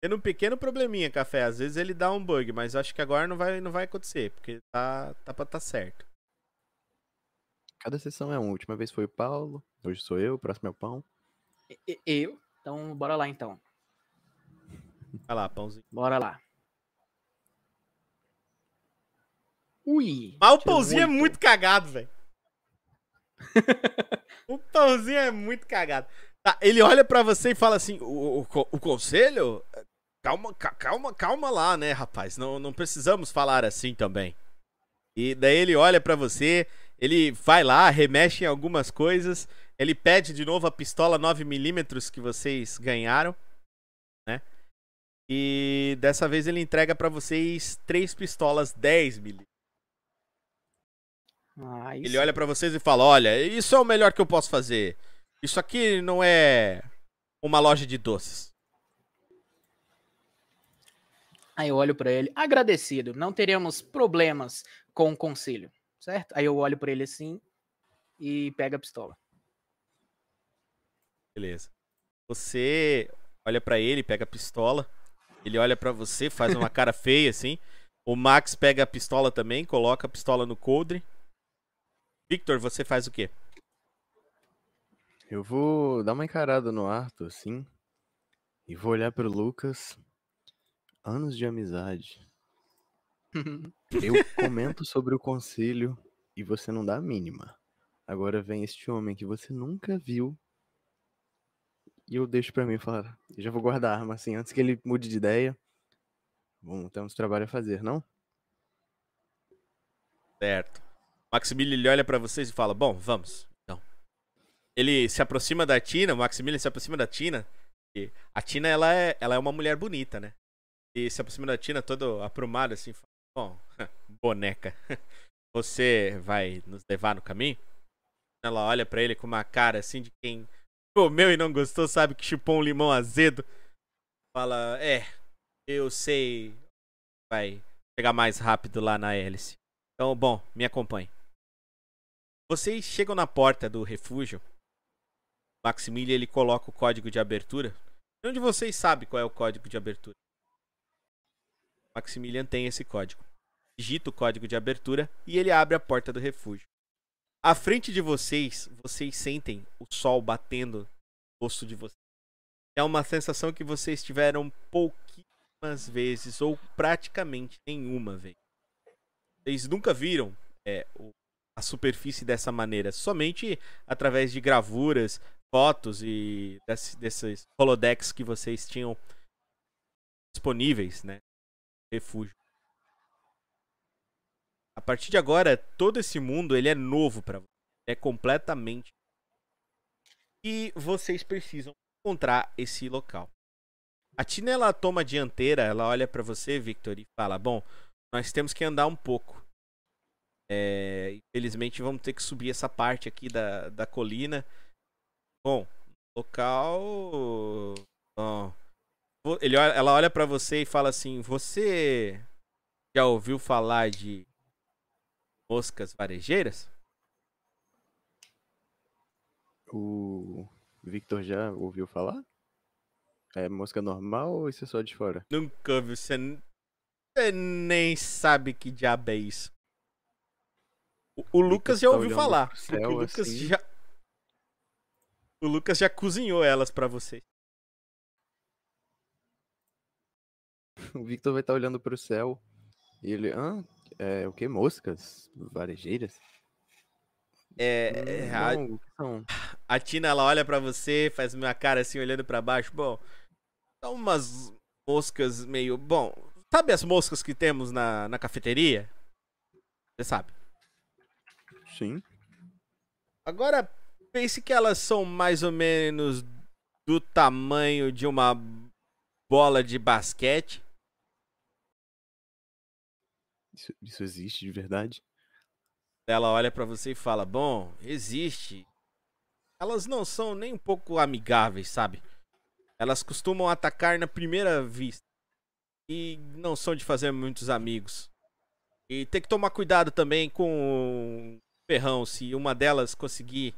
tendo um pequeno probleminha, café. Às vezes ele dá um bug, mas acho que agora não vai, não vai acontecer, porque tá, tá pra tá certo. Cada sessão é uma. A última vez foi o Paulo, hoje sou eu, o próximo é o Pão. eu? Então, bora lá então. Vai lá, pãozinho. Bora lá. Ui. Mas o pãozinho é oito. muito cagado, velho. O pãozinho é muito cagado. Tá, ele olha pra você e fala assim: o, o, o conselho? Calma, ca- calma, calma lá, né, rapaz? Não, não precisamos falar assim também. E daí ele olha pra você, ele vai lá, remexe em algumas coisas, ele pede de novo a pistola 9mm que vocês ganharam, né? E dessa vez ele entrega pra vocês três pistolas 10mm. Ah, Ele olha pra vocês e fala: Olha, isso é o melhor que eu posso fazer. Isso aqui não é uma loja de doces. Aí eu olho pra ele, agradecido, não teremos problemas com o conselho, certo? Aí eu olho pra ele assim e pego a pistola. Beleza. Você olha pra ele, pega a pistola. Ele olha pra você, faz uma cara feia assim. O Max pega a pistola também, coloca a pistola no coldre. Victor, você faz o quê? Eu vou dar uma encarada no Arthur, assim. E vou olhar pro Lucas. Anos de amizade. Eu comento sobre o conselho e você não dá a mínima. Agora vem este homem que você nunca viu. E eu deixo pra mim falar. Eu já vou guardar a arma assim, antes que ele mude de ideia. Bom, temos trabalho a fazer, não? Certo. Maximilian ele olha pra vocês e fala: Bom, vamos. Então. Ele se aproxima da Tina, o Maximilian se aproxima da Tina. E a Tina, ela é, ela é uma mulher bonita, né? E se aproxima da Tina toda aprumada assim. Fala, Bom, boneca, você vai nos levar no caminho? Ela olha pra ele com uma cara assim de quem comeu e não gostou, sabe que chupou um limão azedo. Fala: É, eu sei. Vai chegar mais rápido lá na hélice. Então, bom, me acompanhe. Vocês chegam na porta do refúgio. Maximilian ele coloca o código de abertura. Onde vocês sabem qual é o código de abertura? Maximilian tem esse código. Digita o código de abertura e ele abre a porta do refúgio. À frente de vocês, vocês sentem o sol batendo no rosto de vocês. É uma sensação que vocês tiveram pouquíssimas vezes ou praticamente nenhuma vez. Vocês nunca viram é, a superfície dessa maneira, somente através de gravuras, fotos e desse- desses holodecks que vocês tinham disponíveis, né? Refúgio. A partir de agora, todo esse mundo ele é novo para vocês, é completamente e vocês precisam encontrar esse local. A Tina ela toma a dianteira, ela olha para você, Victor, e fala: "Bom, nós temos que andar um pouco. É, infelizmente vamos ter que subir essa parte aqui da, da colina. Bom, local. Bom, ele ela olha pra você e fala assim: Você já ouviu falar de moscas varejeiras? O Victor já ouviu falar? É mosca normal ou isso é só de fora? Nunca ouviu. Você, nem sabe que diabo é isso. O, o Lucas já tá ouviu olhando falar. porque o céu, Lucas assim. já. O Lucas já cozinhou elas pra você. O Victor vai estar olhando pro céu e ele. Ah, é o que? Moscas? Varejeiras? É, é, a, não, são? a Tina ela olha pra você, faz uma cara assim olhando pra baixo. Bom, são umas moscas meio. Bom, sabe as moscas que temos na, na cafeteria? Você sabe. Sim. Agora, pense que elas são mais ou menos do tamanho de uma bola de basquete. Isso, isso existe de verdade? Ela olha pra você e fala: Bom, existe. Elas não são nem um pouco amigáveis, sabe? Elas costumam atacar na primeira vista. E não são de fazer muitos amigos. E tem que tomar cuidado também com o ferrão. Se uma delas conseguir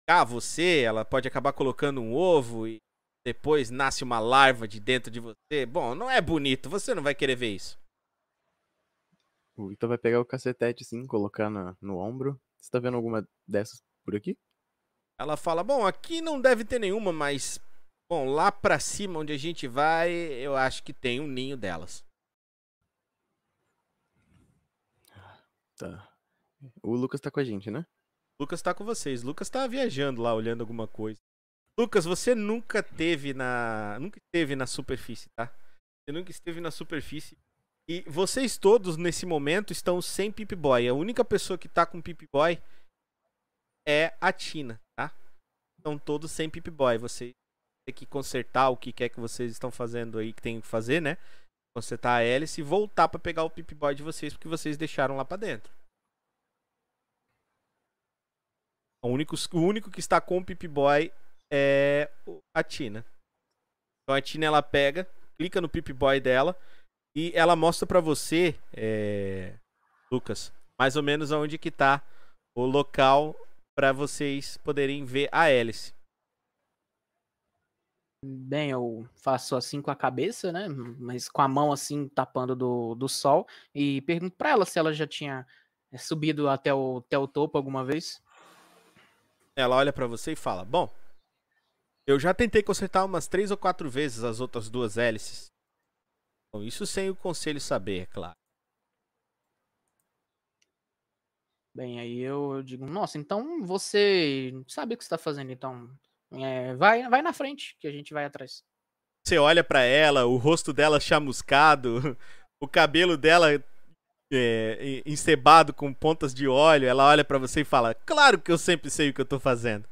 picar você, ela pode acabar colocando um ovo e depois nasce uma larva de dentro de você. Bom, não é bonito. Você não vai querer ver isso. O Victor vai pegar o cacetete assim, colocar na, no ombro. Você tá vendo alguma dessas por aqui? Ela fala: Bom, aqui não deve ter nenhuma, mas. Bom, lá pra cima onde a gente vai, eu acho que tem um ninho delas. Tá. O Lucas tá com a gente, né? Lucas tá com vocês. Lucas tá viajando lá, olhando alguma coisa. Lucas, você nunca teve na. Nunca esteve na superfície, tá? Você nunca esteve na superfície. E vocês todos, nesse momento, estão sem Pip Boy. A única pessoa que tá com Pip Boy é a Tina, tá? Estão todos sem Pip Boy. Você tem que consertar o que quer que vocês estão fazendo aí, que tem que fazer, né? Consertar a hélice e voltar para pegar o Pip Boy de vocês, porque vocês deixaram lá para dentro. O único, o único que está com o Pip Boy é a Tina. Então a Tina ela pega, clica no Pip Boy dela e ela mostra para você, é... Lucas, mais ou menos onde que tá o local para vocês poderem ver a hélice. Bem, eu faço assim com a cabeça, né? Mas com a mão assim tapando do, do sol e pergunto para ela se ela já tinha é, subido até o, até o topo alguma vez. Ela olha para você e fala: Bom, eu já tentei consertar umas três ou quatro vezes as outras duas hélices. Isso sem o conselho saber, é claro. Bem, aí eu, eu digo, nossa, então você sabe o que está fazendo, então é, vai, vai na frente que a gente vai atrás. Você olha para ela, o rosto dela chamuscado, o cabelo dela é, encebado com pontas de óleo, ela olha para você e fala: Claro que eu sempre sei o que eu tô fazendo.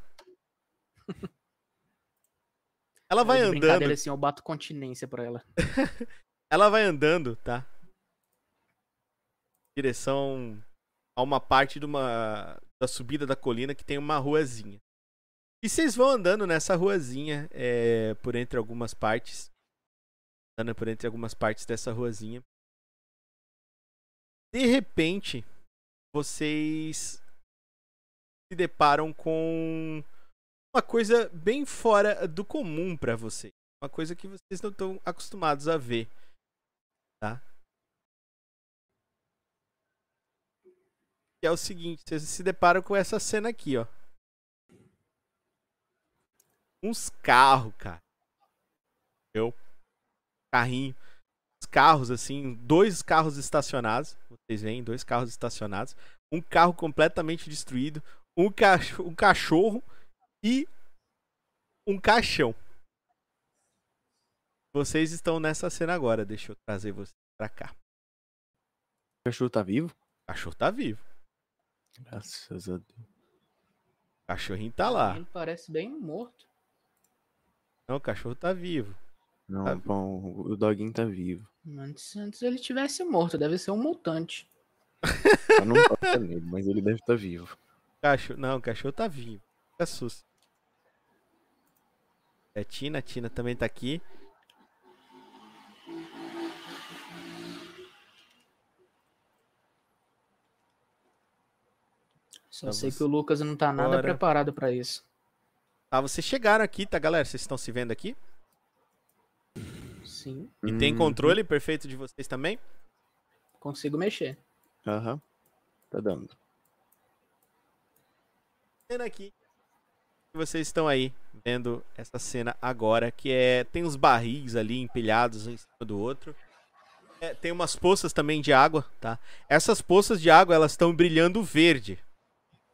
ela vai andando. assim, eu bato continência pra ela. ela vai andando, tá? Em direção a uma parte de uma da subida da colina que tem uma ruazinha. E vocês vão andando nessa ruazinha é, por entre algumas partes. Andando por entre algumas partes dessa ruazinha de repente, vocês se deparam com uma coisa bem fora do comum para vocês. Uma coisa que vocês não estão acostumados a ver. Tá? Que é o seguinte, vocês se deparam com essa cena aqui, ó. Uns carros, cara. Eu. Carrinho carros, assim, dois carros estacionados. Vocês veem, dois carros estacionados. Um carro completamente destruído. Um, cachorro, um cachorro e um caixão. Vocês estão nessa cena agora. Deixa eu trazer vocês pra cá. O cachorro tá vivo? O cachorro tá vivo. Graças a Deus. O cachorrinho tá lá. Ele parece bem morto. Não, o cachorro tá vivo. Não, tá bom, o doguinho tá vivo. Antes, antes ele tivesse morto, deve ser um mutante. Eu não toca nele, mas ele deve estar tá vivo. Cachorro, não, o cachorro tá vivo. Fica susto. É Tina, a Tina também tá aqui. Só sei que o Lucas não tá nada preparado para isso. Ah, vocês chegaram aqui, tá, galera? Vocês estão se vendo aqui? Sim. E tem uhum. controle perfeito de vocês também? Consigo mexer. Aham. Uhum. Tá dando. Cena aqui. Vocês estão aí vendo essa cena agora, que é tem uns barris ali empilhados um em cima do outro. É, tem umas poças também de água, tá? Essas poças de água elas estão brilhando verde.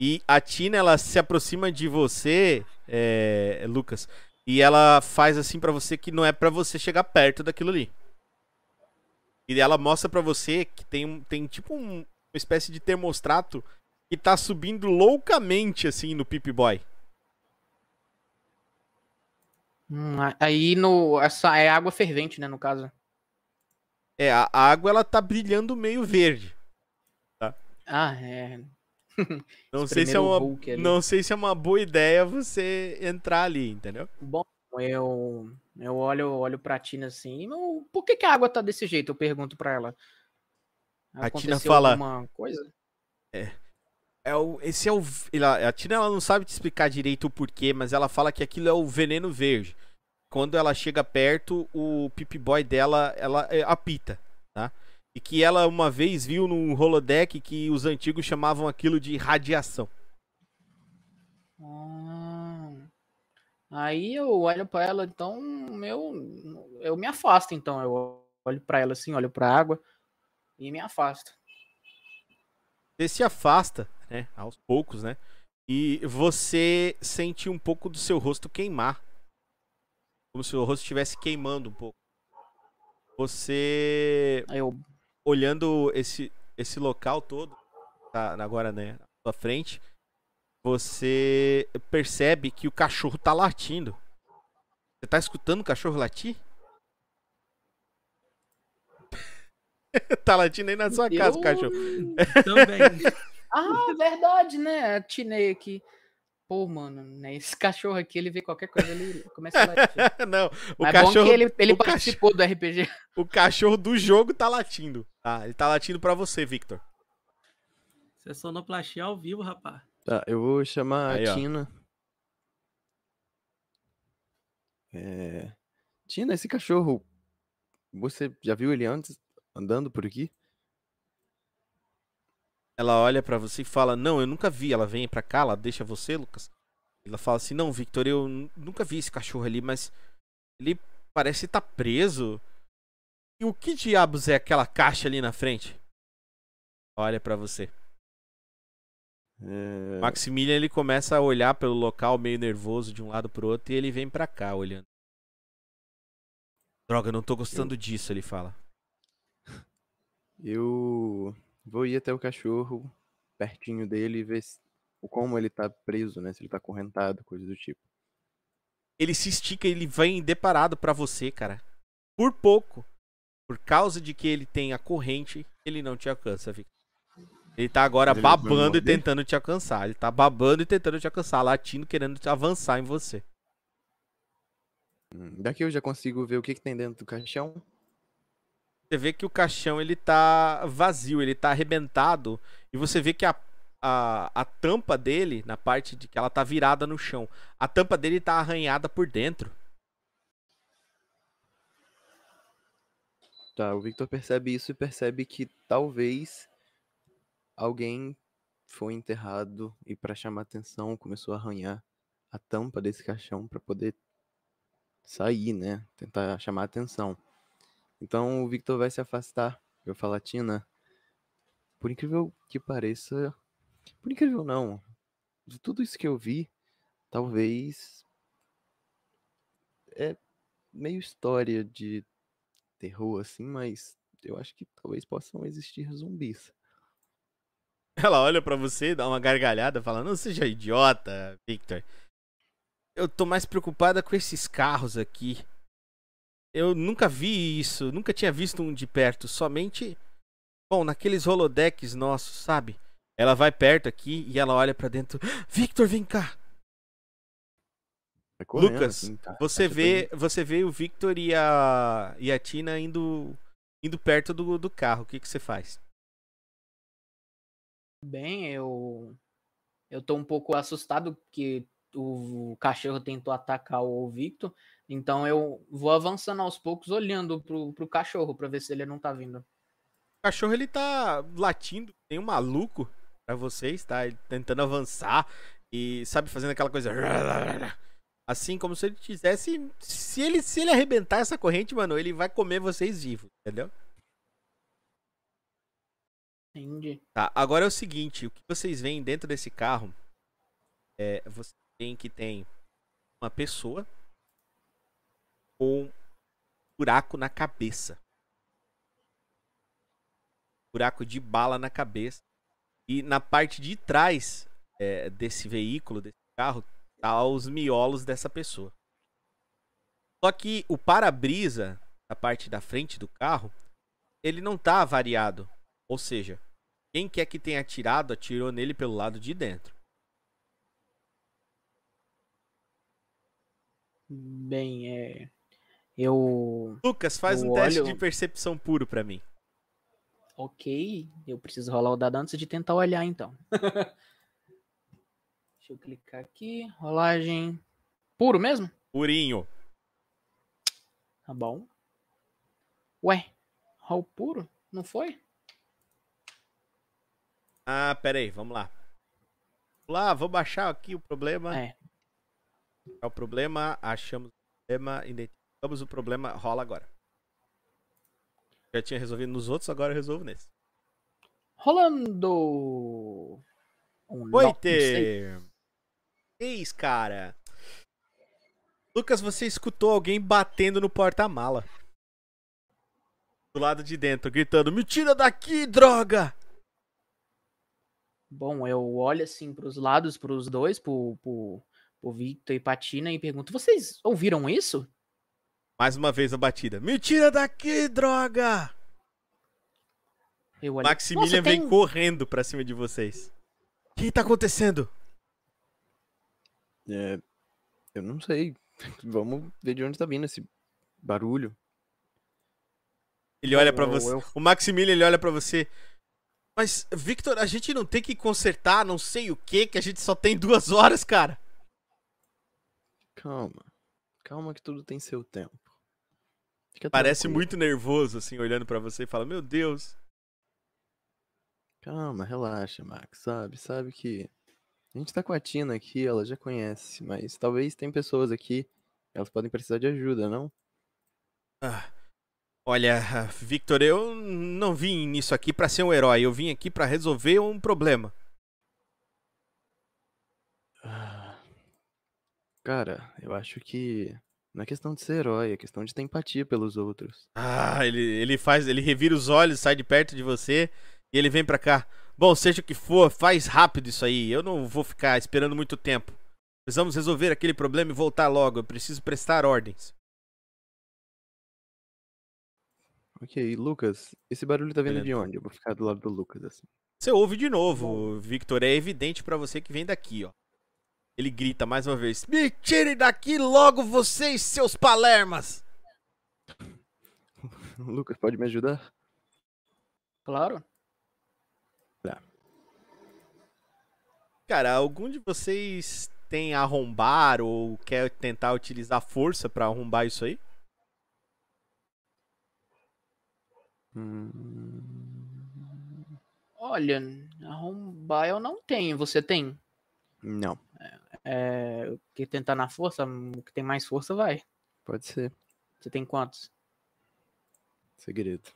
E a Tina ela se aproxima de você, é, Lucas, e ela faz assim para você que não é para você chegar perto daquilo ali. E ela mostra para você que tem, tem tipo um, uma espécie de termostrato que tá subindo loucamente assim no Pip Boy. Hum, aí no essa é água fervente, né, no caso. É, a água ela tá brilhando meio verde. Tá? Ah, é. Não sei, se é uma, não sei se é uma boa ideia você entrar ali, entendeu? Bom, eu, eu olho, olho pra Tina assim, por que, que a água tá desse jeito? Eu pergunto pra ela. A Tina fala. Alguma coisa? É. É o, esse é o. A Tina ela não sabe te explicar direito o porquê, mas ela fala que aquilo é o veneno verde. Quando ela chega perto, o Pip Boy dela ela é, apita, tá? E que ela uma vez viu num holodeck que os antigos chamavam aquilo de radiação. Ah, aí eu olho para ela, então eu, eu me afasto, então. Eu olho para ela assim, olho para a água e me afasto. Você se afasta, né? Aos poucos, né? E você sente um pouco do seu rosto queimar. Como se o rosto estivesse queimando um pouco. Você Aí eu. Olhando esse, esse local todo, tá agora, né, na sua frente, você percebe que o cachorro tá latindo. Você tá escutando o cachorro latir? tá latindo aí na sua casa, o cachorro. Também. Ah, verdade, né? Atinei aqui. Pô, mano, né? Esse cachorro aqui, ele vê qualquer coisa, ele começa a latir. Não, o Mas é bom cachorro, que ele, ele o cachorro- participou do RPG. o cachorro do jogo tá latindo. Tá, ele tá latindo pra você, Victor. Isso é sonoplastia ao vivo, rapaz. Tá, eu vou chamar Aí, a Tina. É... Tina, esse cachorro, você já viu ele antes andando por aqui? Ela olha pra você e fala: Não, eu nunca vi. Ela vem pra cá, ela deixa você, Lucas. Ela fala assim: Não, Victor, eu nu- nunca vi esse cachorro ali, mas ele parece estar preso. E o que diabos é aquela caixa ali na frente? Olha pra você. É... Maximilian ele começa a olhar pelo local meio nervoso de um lado pro outro e ele vem pra cá olhando. Droga, eu não tô gostando disso, ele fala. Eu vou ir até o cachorro, pertinho dele, e ver se... o como ele tá preso, né? Se ele tá acorrentado, coisa do tipo. ele se estica e ele vem deparado pra você, cara. Por pouco. Por causa de que ele tem a corrente, ele não te alcança, Victor. Ele tá agora ele babando e tentando te alcançar. Ele tá babando e tentando te alcançar, latindo, querendo te avançar em você. Hum, Daqui eu já consigo ver o que, que tem dentro do caixão. Você vê que o caixão ele tá vazio, ele tá arrebentado. E você vê que a, a, a tampa dele, na parte de que ela tá virada no chão, a tampa dele tá arranhada por dentro. Tá, o Victor percebe isso e percebe que talvez alguém foi enterrado e pra chamar atenção começou a arranhar a tampa desse caixão pra poder sair, né? Tentar chamar atenção. Então o Victor vai se afastar. Eu falo, Tina, por incrível que pareça, por incrível não, de tudo isso que eu vi, talvez é meio história de terror assim, mas eu acho que talvez possam existir zumbis. Ela olha pra você, dá uma gargalhada, fala: Não seja idiota, Victor. Eu tô mais preocupada com esses carros aqui. Eu nunca vi isso, nunca tinha visto um de perto, somente. Bom, naqueles holodecks nossos, sabe? Ela vai perto aqui e ela olha pra dentro. Victor, vem cá! Correndo, Lucas, assim, tá- Você tá vê, você vê o Victor e a, e a Tina indo, indo perto do, do carro. O que, que você faz? Bem, eu. Eu tô um pouco assustado porque o cachorro tentou atacar o Victor. Então eu vou avançando aos poucos, olhando pro, pro cachorro pra ver se ele não tá vindo. O cachorro ele tá latindo, tem um maluco pra vocês, tá? Ele tentando avançar e sabe fazendo aquela coisa assim como se ele quisesse, se ele se ele arrebentar essa corrente, mano, ele vai comer vocês vivos, entendeu? Entendi. Tá, agora é o seguinte, o que vocês veem dentro desse carro é você tem que tem uma pessoa com um buraco na cabeça. Buraco de bala na cabeça. E na parte de trás é, desse veículo, desse carro, tá os miolos dessa pessoa. Só que o para-brisa, a parte da frente do carro, ele não tá variado. Ou seja, quem quer que tenha atirado, atirou nele pelo lado de dentro. Bem, é. Eu. Lucas, faz um Eu teste olho- de percepção puro pra mim. Ok. Eu preciso rolar o dado antes de tentar olhar, então. Deixa eu clicar aqui. Rolagem. Puro mesmo? Purinho. Tá bom. Ué, rol puro? Não foi? Ah, pera aí, vamos lá. Vamos lá, vou baixar aqui o problema. É. É o problema, achamos o problema, identificamos o problema, rola agora. Já tinha resolvido nos outros, agora eu resolvo nesse. Rolando. Um. Oite! vocês, cara. Lucas, você escutou alguém batendo no porta-mala. Do lado de dentro, gritando: Me tira daqui, droga! Bom, eu olho assim pros lados, pros dois, pro, pro, pro Victor e Patina e pergunto: Vocês ouviram isso? Mais uma vez a batida. Me tira daqui, droga! Eu. Maximilian "Nossa, vem tem- correndo pra cima de vocês. O que tá acontecendo? É, eu não sei. Vamos ver de onde tá vindo esse barulho. Ele olha pra Eu- você. eu- O Maximilian ele olha pra você. Mas, Victor, a gente não tem que consertar não sei o que, que a gente só tem duas horas, cara. Calma. Calma que tudo tem seu tempo. Fica Parece tranquilo. muito nervoso, assim, olhando pra você e fala: Meu Deus. Calma, relaxa, Max. Sabe, sabe que a gente tá com a Tina aqui, ela já conhece, mas talvez tem pessoas aqui, elas podem precisar de ajuda, não? Ah, olha, Victor, eu não vim nisso aqui pra ser um herói. Eu vim aqui pra resolver um problema. Ah, Cara, eu acho que não é questão de ser herói, é questão de ter empatia pelos outros. Ah, ele, ele faz, ele revira os olhos, sai de perto de você e ele vem pra cá. Bom, seja o que for, faz rápido isso aí. Eu não vou ficar esperando muito tempo. Precisamos resolver aquele problema e voltar logo. Eu preciso prestar ordens. Ok, Lucas, esse barulho tá vindo de onde? Eu vou ficar do lado do Lucas, assim. Você ouve de novo, Victor. É evidente pra você que vem daqui, ó. Ele grita mais uma vez: Me tirem daqui logo, vocês, seus palermas! Lucas, pode me ajudar? Claro. Cara, algum de vocês tem arrombar ou quer tentar utilizar força pra arrombar isso aí? Hum, Olha, arrombar eu não tenho. Você tem? não, É, que tentar na força, o que tem mais força vai. pode ser. Você tem quantos? Segredo.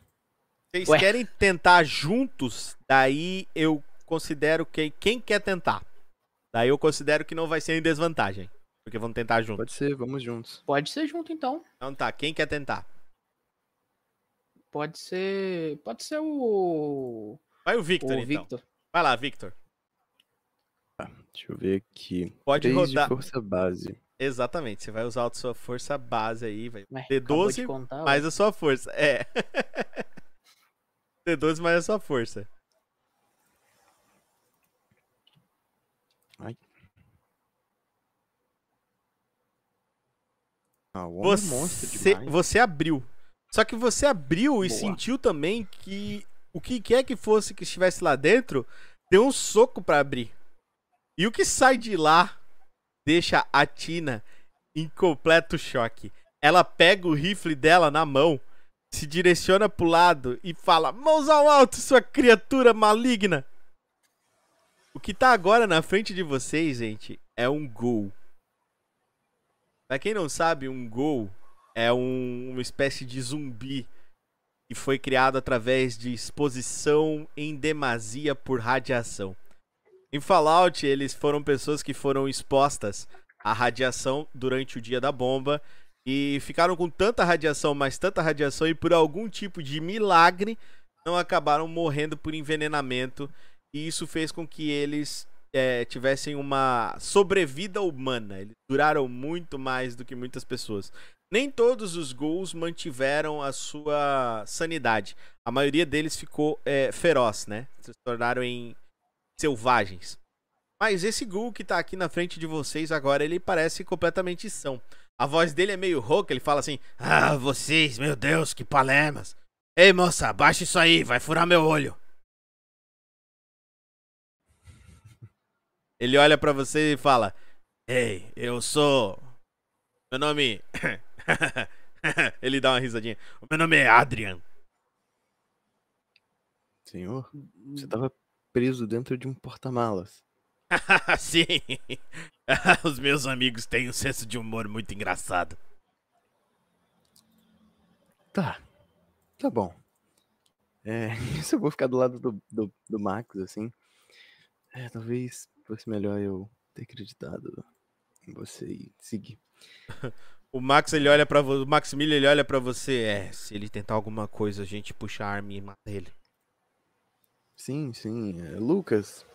Vocês Ué. querem tentar juntos? Daí eu considero que quem quer tentar. Daí eu considero que não vai ser em desvantagem. Porque vão tentar juntos. Pode ser, vamos juntos. Pode ser junto então. Então tá, quem quer tentar? Pode ser. Pode ser o. Vai o Victor, o então. Victor. Vai lá, Victor. Deixa eu ver aqui. Pode Três rodar. de força base. Exatamente, você vai usar a sua força base aí, vai. Ué, D12 acabou de contar, mais ué. a sua força. É. D12 mais a sua força. Ah, o homem é Você, monstro demais. você abriu. Só que você abriu e Boa. sentiu também que o que quer que fosse que estivesse lá dentro deu um soco pra abrir. E o que sai de lá deixa a Tina em completo choque. Ela pega o rifle dela na mão, se direciona pro lado e fala: Mãos ao alto, sua criatura maligna! O que tá agora na frente de vocês, gente, é um gol. Pra quem não sabe, um gol é um- uma espécie de zumbi que foi criado através de exposição em demasia por radiação. Em Fallout, eles foram pessoas que foram expostas à radiação durante o dia da bomba e ficaram com tanta radiação, mas tanta radiação e por algum tipo de milagre não acabaram morrendo por envenenamento e isso fez com que eles é, tivessem uma sobrevida humana. Eles duraram muito mais do que muitas pessoas. Nem todos os ghouls mantiveram a sua sanidade. A maioria deles ficou é, feroz, né? Se tornaram em selvagens. Mas esse ghoul que tá aqui na frente de vocês agora, ele parece completamente são. A voz dele é meio rouca, ele fala assim: Ah, vocês, meu Deus, que palermas. Ei, moça, baixa isso aí, vai furar meu olho. Ele olha pra você e fala: Ei, eu sou. Meu nome. Ele dá uma risadinha. O meu nome é Adrian. Senhor, você tava preso dentro de um porta-malas. Sim. Os meus amigos têm um senso de humor muito engraçado. Tá. Tá bom. É, isso eu vou ficar do lado do, do, do Max, assim. É, talvez fosse melhor eu ter acreditado em você e seguir. O Max, ele olha para você. O Maximilian, ele olha para você. É, se ele tentar alguma coisa, a gente puxa a arma e mata ele. Sim, sim. é, Lucas,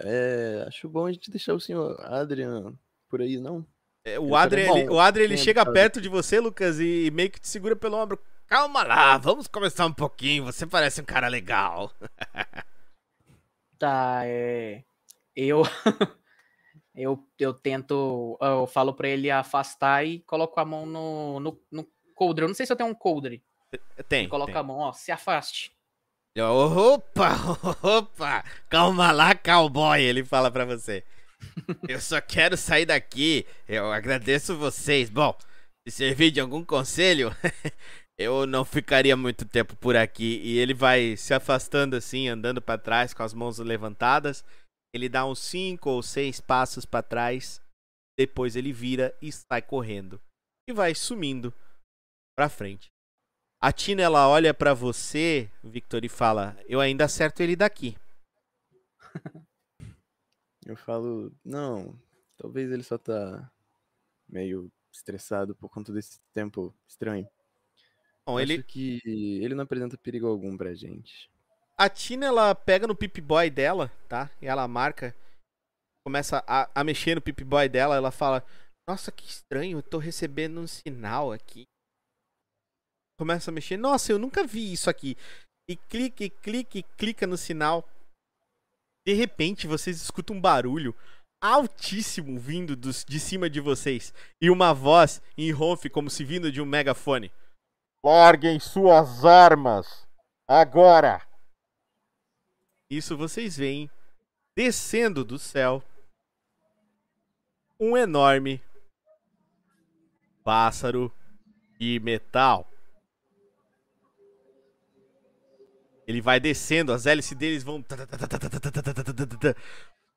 é, acho bom a gente deixar o senhor Adrian por aí, não? É, o Adrien, também- ele, o Adrien, ele chega a- perto de você, Lucas, e meio que te segura pelo ombro. Calma lá, vamos conversar um pouquinho. Você parece um cara legal. Tá, é. Eu. eu, eu tento. Eu falo pra ele afastar e coloco a mão no, no, no coldre. Eu não sei se eu tenho um coldre. Tem. Coloco tem. a mão, ó, se afaste. Opa, opa, calma lá, cowboy, ele fala pra você. Eu só quero sair daqui. Eu agradeço vocês. Bom, se servir de algum conselho, eu não ficaria muito tempo por aqui. E ele vai se afastando assim, andando pra trás com as mãos levantadas. Ele dá uns cinco ou seis passos pra trás. Depois ele vira e sai correndo. E vai sumindo pra frente. A Tina ela olha pra você, Victor, e fala: Eu ainda acerto ele daqui. Eu falo, não, talvez ele só tá meio estressado por conta desse tempo estranho. Bom, Acho ele, que ele não apresenta perigo algum pra gente. a Tina ela pega no Pip Boy dela, tá? E ela marca, começa a, a mexer no Pip Boy dela. Ela fala: Nossa, que estranho, eu tô recebendo um sinal aqui. Começa a mexer: Nossa, eu nunca vi isso aqui. E clica, e clica, e clica no sinal. De repente, vocês escutam um barulho altíssimo vindo dos, de cima de vocês. E uma voz em ronfe, como se vindo de um megafone. Larguem suas armas! Agora! Isso vocês veem descendo do céu um enorme pássaro de metal. Ele vai descendo, as hélices deles vão.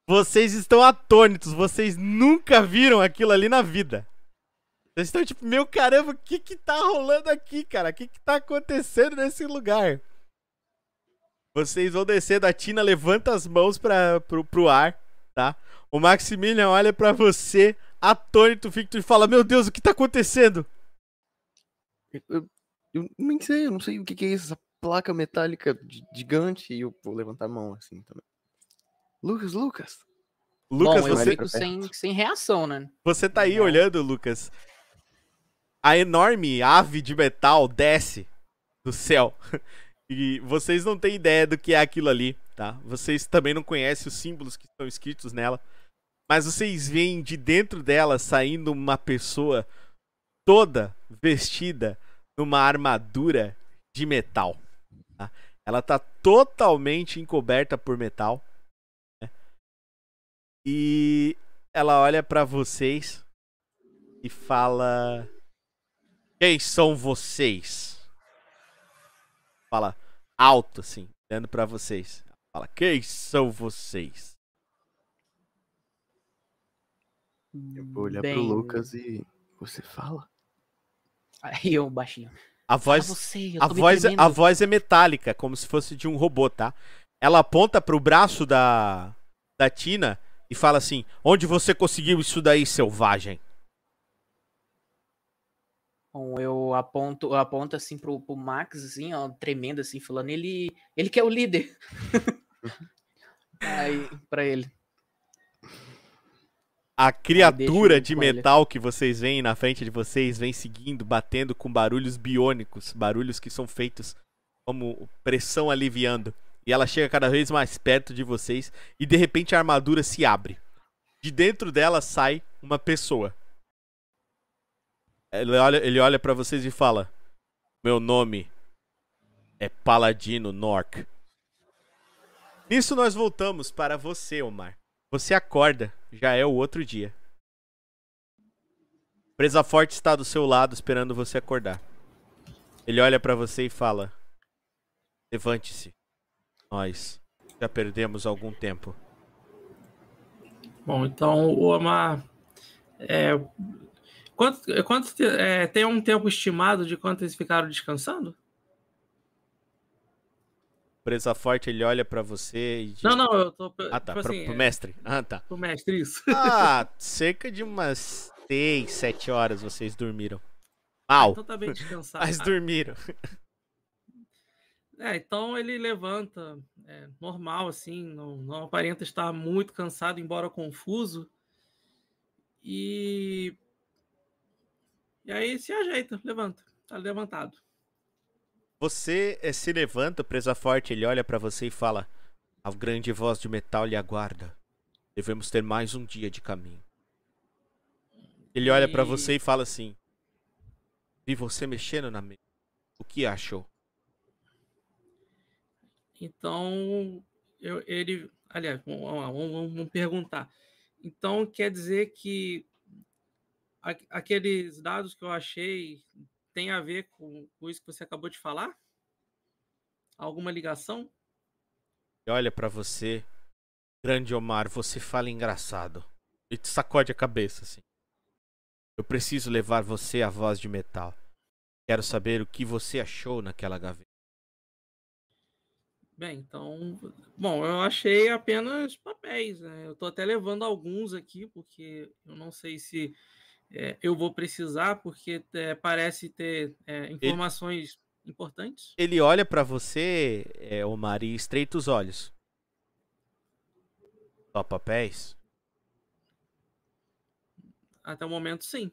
Vocês estão atônitos, vocês nunca viram aquilo ali na vida. Vocês estão tipo, meu caramba, o que que tá rolando aqui, cara? O que que tá acontecendo nesse lugar? Vocês vão descendo, a Tina levanta as mãos pra, pro, pro ar, tá? O Maximilian olha pra você, atônito, Victor, e fala: Meu Deus, o que tá acontecendo? Eu, eu, eu nem sei, eu não sei o que, que é isso, essa placa metálica gi- gigante, e eu vou levantar a mão assim também. Lucas, Lucas! Lucas, Bom, eu você, fico sem, sem reação, né? você tá aí Não. olhando, Lucas. A enorme ave de metal desce do céu. E vocês não têm ideia do que é aquilo ali, tá? Vocês também não conhecem os símbolos que estão escritos nela. Mas vocês veem de dentro dela saindo uma pessoa toda vestida numa armadura de metal. Tá? Ela tá totalmente encoberta por metal. né? E ela olha pra vocês e fala: Quem são vocês? Fala alto assim, olhando pra vocês. Fala: Quem são vocês? Eu vou olhar Bem, pro Lucas e. Você fala? Aí eu baixinho. A Ah, voz você, A voz, é, a voz é metálica, como se fosse de um robô, tá? Ela aponta pro braço da, da Tina e fala assim: Onde você conseguiu isso daí, selvagem? Bom, eu aponto, eu aponto assim pro, pro Max, assim, ó, tremendo, assim, falando, ele, ele que é o líder. Aí, pra ele. A criatura de metal que vocês veem na frente de vocês vem seguindo, batendo com barulhos biônicos, barulhos que são feitos como pressão aliviando. E ela chega cada vez mais perto de vocês e de repente a armadura se abre. De dentro dela sai uma pessoa. Ele olha, ele olha para vocês e fala: Meu nome é Paladino Nork. Nisso nós voltamos para você, Omar. Você acorda, já é o outro dia. Presa Forte está do seu lado esperando você acordar. Ele olha pra você e fala: Levante-se. Nós já perdemos algum tempo. Bom, então o Omar. É, quanto, quanto é, tem um tempo estimado de quanto eles ficaram descansando? Presa Forte, ele olha pra você e diz... Não, não, eu tô. Ah, tá. tipo pro, assim, pro é, mestre. Ah, tá. pro mestre, isso. Ah, cerca de umas 6, 7 horas vocês dormiram. Mal, Então tá bem descansado. mas Ah, dormiram. É, então ele levanta, é, normal, assim, não, não aparenta estar muito cansado, embora confuso. E. E aí se ajeita, levanta. Tá levantado. Você eh, se levanta, Presa Forte, ele olha pra você e fala: A grande voz de metal lhe aguarda. Devemos ter mais um dia de caminho. Ele olha pra E- você e fala assim: Vi você mexendo na mesa. O que achou? Então, eu, ele. Aliás, vamos, vamos- vamos- perguntar. Então, quer dizer que aqueles dados que eu achei tem a ver com, com isso que você acabou de falar? Alguma ligação? Olha pra você. Grande Omar, você fala engraçado. E te sacode a cabeça assim. Eu preciso levar você à voz de metal. Quero saber o que você achou naquela gaveta. Bem, então. Bom, eu achei apenas papéis, né? Eu tô até levando alguns aqui, porque eu não sei se é, eu vou precisar, porque é, parece ter é, informações importantes. Ele olha pra você, é, Omar, e estreita os olhos. Só papéis? Até o momento, sim.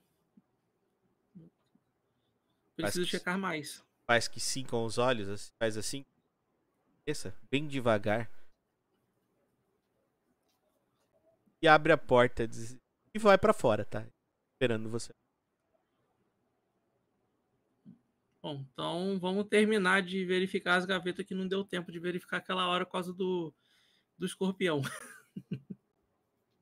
Preciso que checar mais. Faz que sim com os olhos, assim, faz assim. Essa, bem devagar. E abre a porta e vai pra fora, tá? Esperando você. Bom, então vamos terminar de verificar as gavetas que não deu tempo de verificar aquela hora por causa do, do escorpião.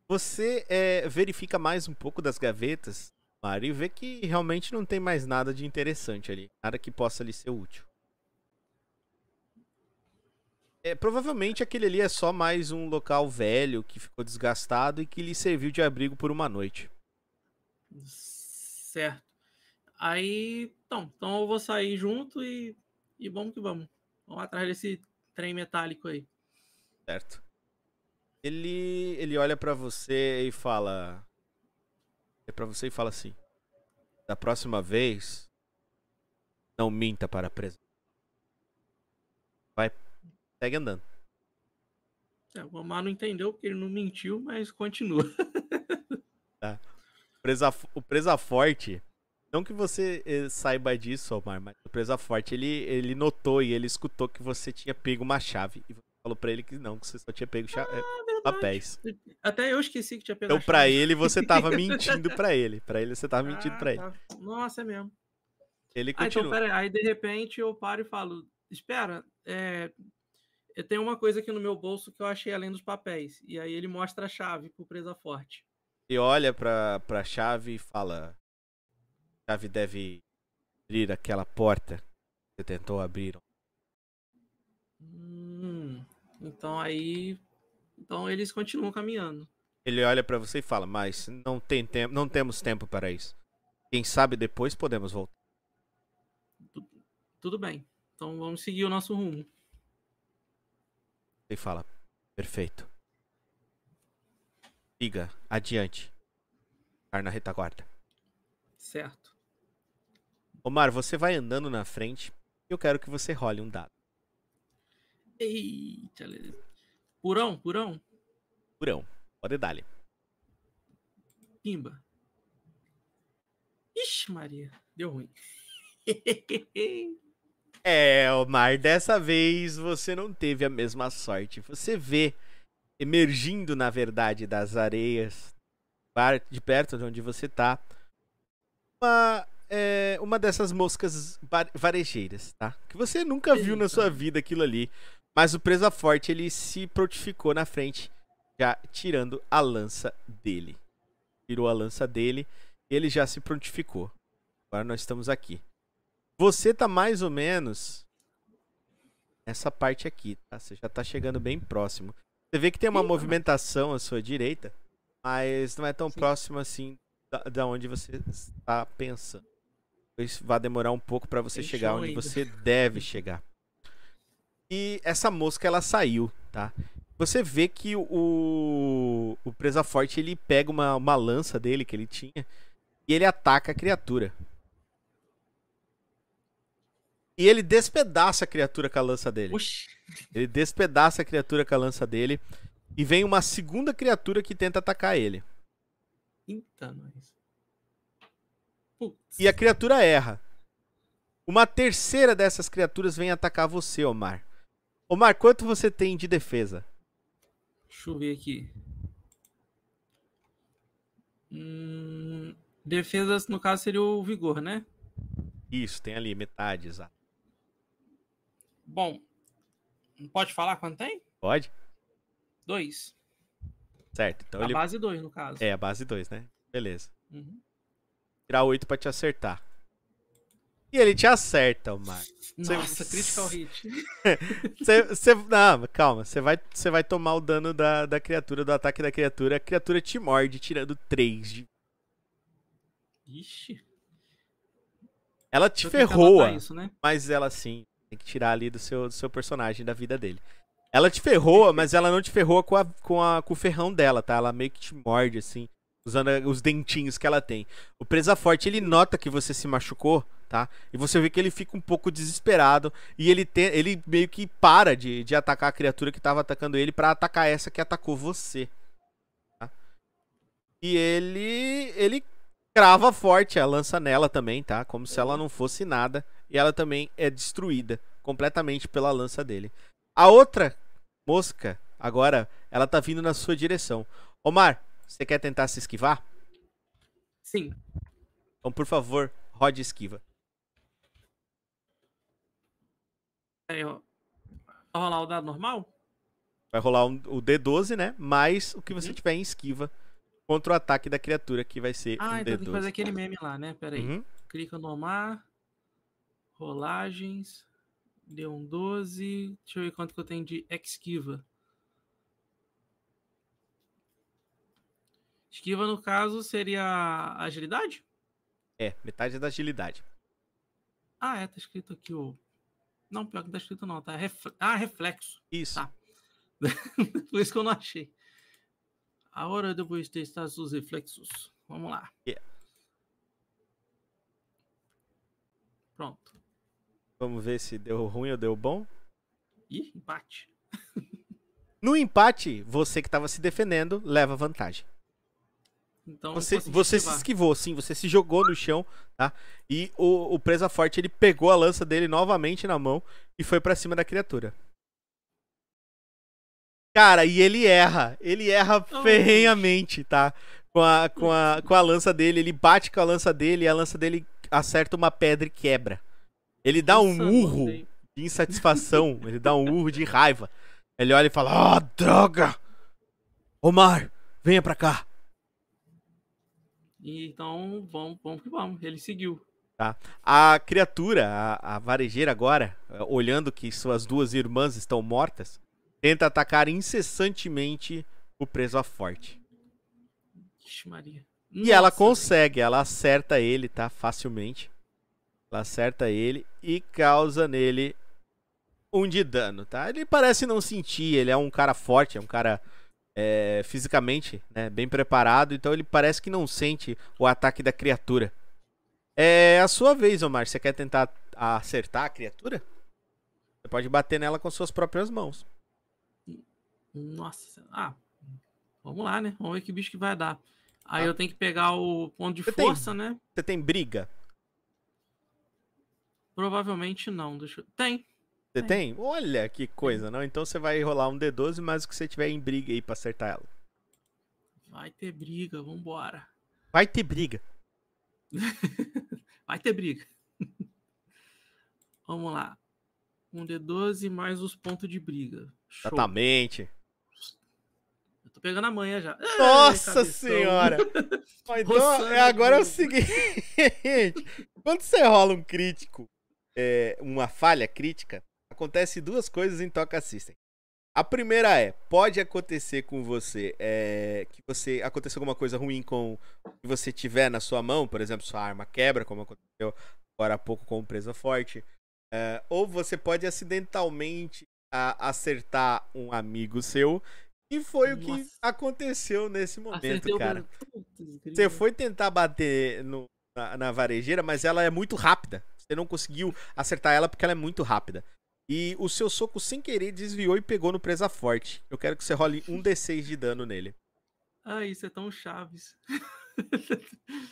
Você é, verifica mais um pouco das gavetas, Mário, e vê que realmente não tem mais nada de interessante ali. Nada que possa lhe ser útil. É, provavelmente aquele ali é só mais um local velho que ficou desgastado e que lhe serviu de abrigo por uma noite. Certo. Aí, então, então eu vou sair junto e, e vamos que vamos. Vamos atrás desse trem metálico aí. Certo? Ele ele olha pra você e fala é para você e fala assim: "Da próxima vez não minta para a presa. Vai, segue andando." É, o Omar não entendeu porque ele não mentiu, mas continua. Presa, o presa forte, não que você eh, saiba disso, Omar, mas o presa forte ele ele notou e ele escutou que você tinha pego uma chave e você falou pra ele que não, que você só tinha pego eh, Verdade. papéis. Até eu esqueci que tinha pegado. Então pra ele você tava mentindo pra ele, Pra ele você tava mentindo Ah, pra ele. tá. Nossa, é mesmo. Ele Ah, então, continua. pera aí. Aí, de repente, eu paro e falo: Espera, é, eu tenho uma coisa aqui no meu bolso que eu achei além dos papéis. E aí ele mostra a chave pro Presa Forte. E olha pra, pra chave e fala: A chave deve abrir aquela porta que você tentou abrir. Hum, então aí. Então eles continuam caminhando. Ele olha pra você e fala: Mas não, tem tempo, não temos tempo para isso. Quem sabe depois podemos voltar. Tudo bem. Então vamos seguir o nosso rumo. Ele fala: Perfeito. Siga, adiante. Ficar na retaguarda. Certo. Omar, você vai andando na frente e eu quero que você role um dado. Eita, Purão, purão, Purão. Pode dar-lhe. pimba. Ixi, Maria, deu ruim. É, Omar, dessa vez você não teve a mesma sorte. Você vê emergindo, na verdade, das areias de perto de onde você tá, uma, é, uma dessas moscas va- varejeiras, tá? Que você nunca viu na sua vida aquilo ali. Mas o Presa Forte, ele se prontificou na frente, já tirando a lança dele. Tirou a lança dele e ele já se prontificou. Agora nós estamos aqui. Você tá mais ou menos nessa parte aqui, tá? Você já tá chegando bem próximo. Você vê que tem uma Ih, movimentação à sua direita, mas não é tão Sim. próximo assim da, da onde você está pensando. Isso vai demorar um pouco para você Tem chegar onde ainda. você deve chegar. E essa mosca ela saiu, tá? Você vê que o, o presa forte ele pega uma, uma lança dele que ele tinha e ele ataca a criatura. E ele despedaça a criatura com a lança dele. Oxi. Ele despedaça a criatura com a lança dele. E vem uma segunda criatura que tenta atacar ele. Eita, nós. E a criatura erra. Uma terceira dessas criaturas vem atacar você, Omar. Omar, quanto você tem de defesa? Deixa eu ver aqui. Hum, defesas, no caso, seria o vigor, né? Isso, tem ali, metade, exato. Bom, pode falar quanto tem? Pode? Dois. Certo. Então a ele. base dois, no caso. É, a base 2, né? Beleza. Uhum. Tirar 8 pra te acertar. E ele te acerta, Omar. Você- Nossa, critical hit. Você, não, calma. Você vai, você vai tomar o dano da, da criatura, do ataque da criatura. A criatura te morde, tirando 3 de. Ixi. Ela te Isso, né? mas ela sim. Tem que tirar ali do seu, do seu personagem, da vida dele. Ela te ferroa, mas ela não te ferroa com, a, com, a, com o ferrão dela, tá? Ela meio que te morde, assim, usando os dentinhos que ela tem. O presa forte, ele nota que você se machucou, tá? E você vê que ele fica um pouco desesperado. E ele, te, ele meio que para de, de atacar a criatura que tava atacando ele pra atacar essa que atacou você. Tá? E ele. Ele crava forte a lança nela também, tá? Como se ela não fosse nada. E ela também é destruída completamente pela lança dele. A outra mosca, agora, ela tá vindo na sua direção. Omar, você quer tentar se esquivar? Sim. Então, por favor, rode esquiva. Aí, ó. Vai rolar o dado normal? Vai rolar um- o D12, né? Mais o que você Uhum. tiver em esquiva contra o ataque da criatura, que vai ser Ah, um então tem que D12. fazer aquele meme lá, né? Pera aí. Uhum. Clica no mar. Rolagens. Deu um 12. Deixa eu ver quanto que eu tenho de esquiva. Esquiva, no caso, seria agilidade? É, metade da agilidade. Ah, é, tá escrito aqui o. Não, pior que não tá escrito não, tá? Refle- Ah, reflexo. Isso. Tá. Por isso que eu não achei. A hora depois de testar seus reflexos. Vamos lá. Yeah. Pronto. Vamos ver se deu ruim ou deu bom. Ih, empate. No empate, você que tava se defendendo leva vantagem. Então, Você, você se esquivou, sim, você se jogou no chão, tá? E o, o presa forte, ele pegou a lança dele novamente na mão e foi pra cima da criatura. Cara, e ele erra. Ele erra Oh. ferrenhamente, tá? Com a, com, a, com a lança dele. Ele bate com a lança dele e a lança dele acerta uma pedra e quebra. Ele dá um Nossa, urro de insatisfação. ele dá um urro de raiva. Ele olha e fala: Ah, droga! Omar, venha pra cá. E Então, vamos, vamos que vamos. Ele seguiu. A criatura, a, a varejeira agora, eh, olhando que suas duas irmãs estão mortas, tenta atacar incessantemente o preso forte. Ixi, Maria. E ela Nossa, consegue, ela acerta ele, tá? Facilmente. Ela acerta ele e causa nele um de dano, tá? Ele parece não sentir, ele é um cara forte, é um cara é, fisicamente né, bem preparado, então ele parece que não sente o ataque da criatura. É a sua vez, Omar. Você quer tentar acertar a criatura? Você pode bater nela com suas próprias mãos. Nossa. Ah, vamos lá, né? Vamos ver que bicho que vai dar. Aí eu tenho que pegar o ponto de Você tem- força, né? Você tem briga? Provavelmente não. Deixa eu... Tem. Você Tem. tem? Olha que coisa, não? Então você vai rolar um D12 mais o que você tiver em briga aí pra acertar ela. Vai ter briga, vambora. Vai ter briga. Vai ter briga. Vamos lá. Um D12 mais os pontos de briga. Show. Exatamente. Eu tô pegando a manha já. Nossa cabeção. senhora! Então, é, agora é o seguinte: quando você rola um crítico, é, uma falha crítica, acontece duas coisas em Toca System. A primeira é, pode acontecer com você é, que você aconteça alguma coisa ruim com o que você tiver na sua mão, por exemplo, sua arma quebra, como aconteceu agora há pouco com o presa forte. é, ou você pode acidentalmente a acertar um amigo seu. E foi o que Nossa. aconteceu nesse Acertei momento, o cara. Putz, Você foi tentar bater no- na, na varejeira, mas ela é muito rápida. Você não conseguiu acertar ela porque ela é muito rápida. E o seu soco, sem querer, desviou e pegou no presa forte. Eu quero que você role um D6 de dano nele. Ah, isso é tão chaves.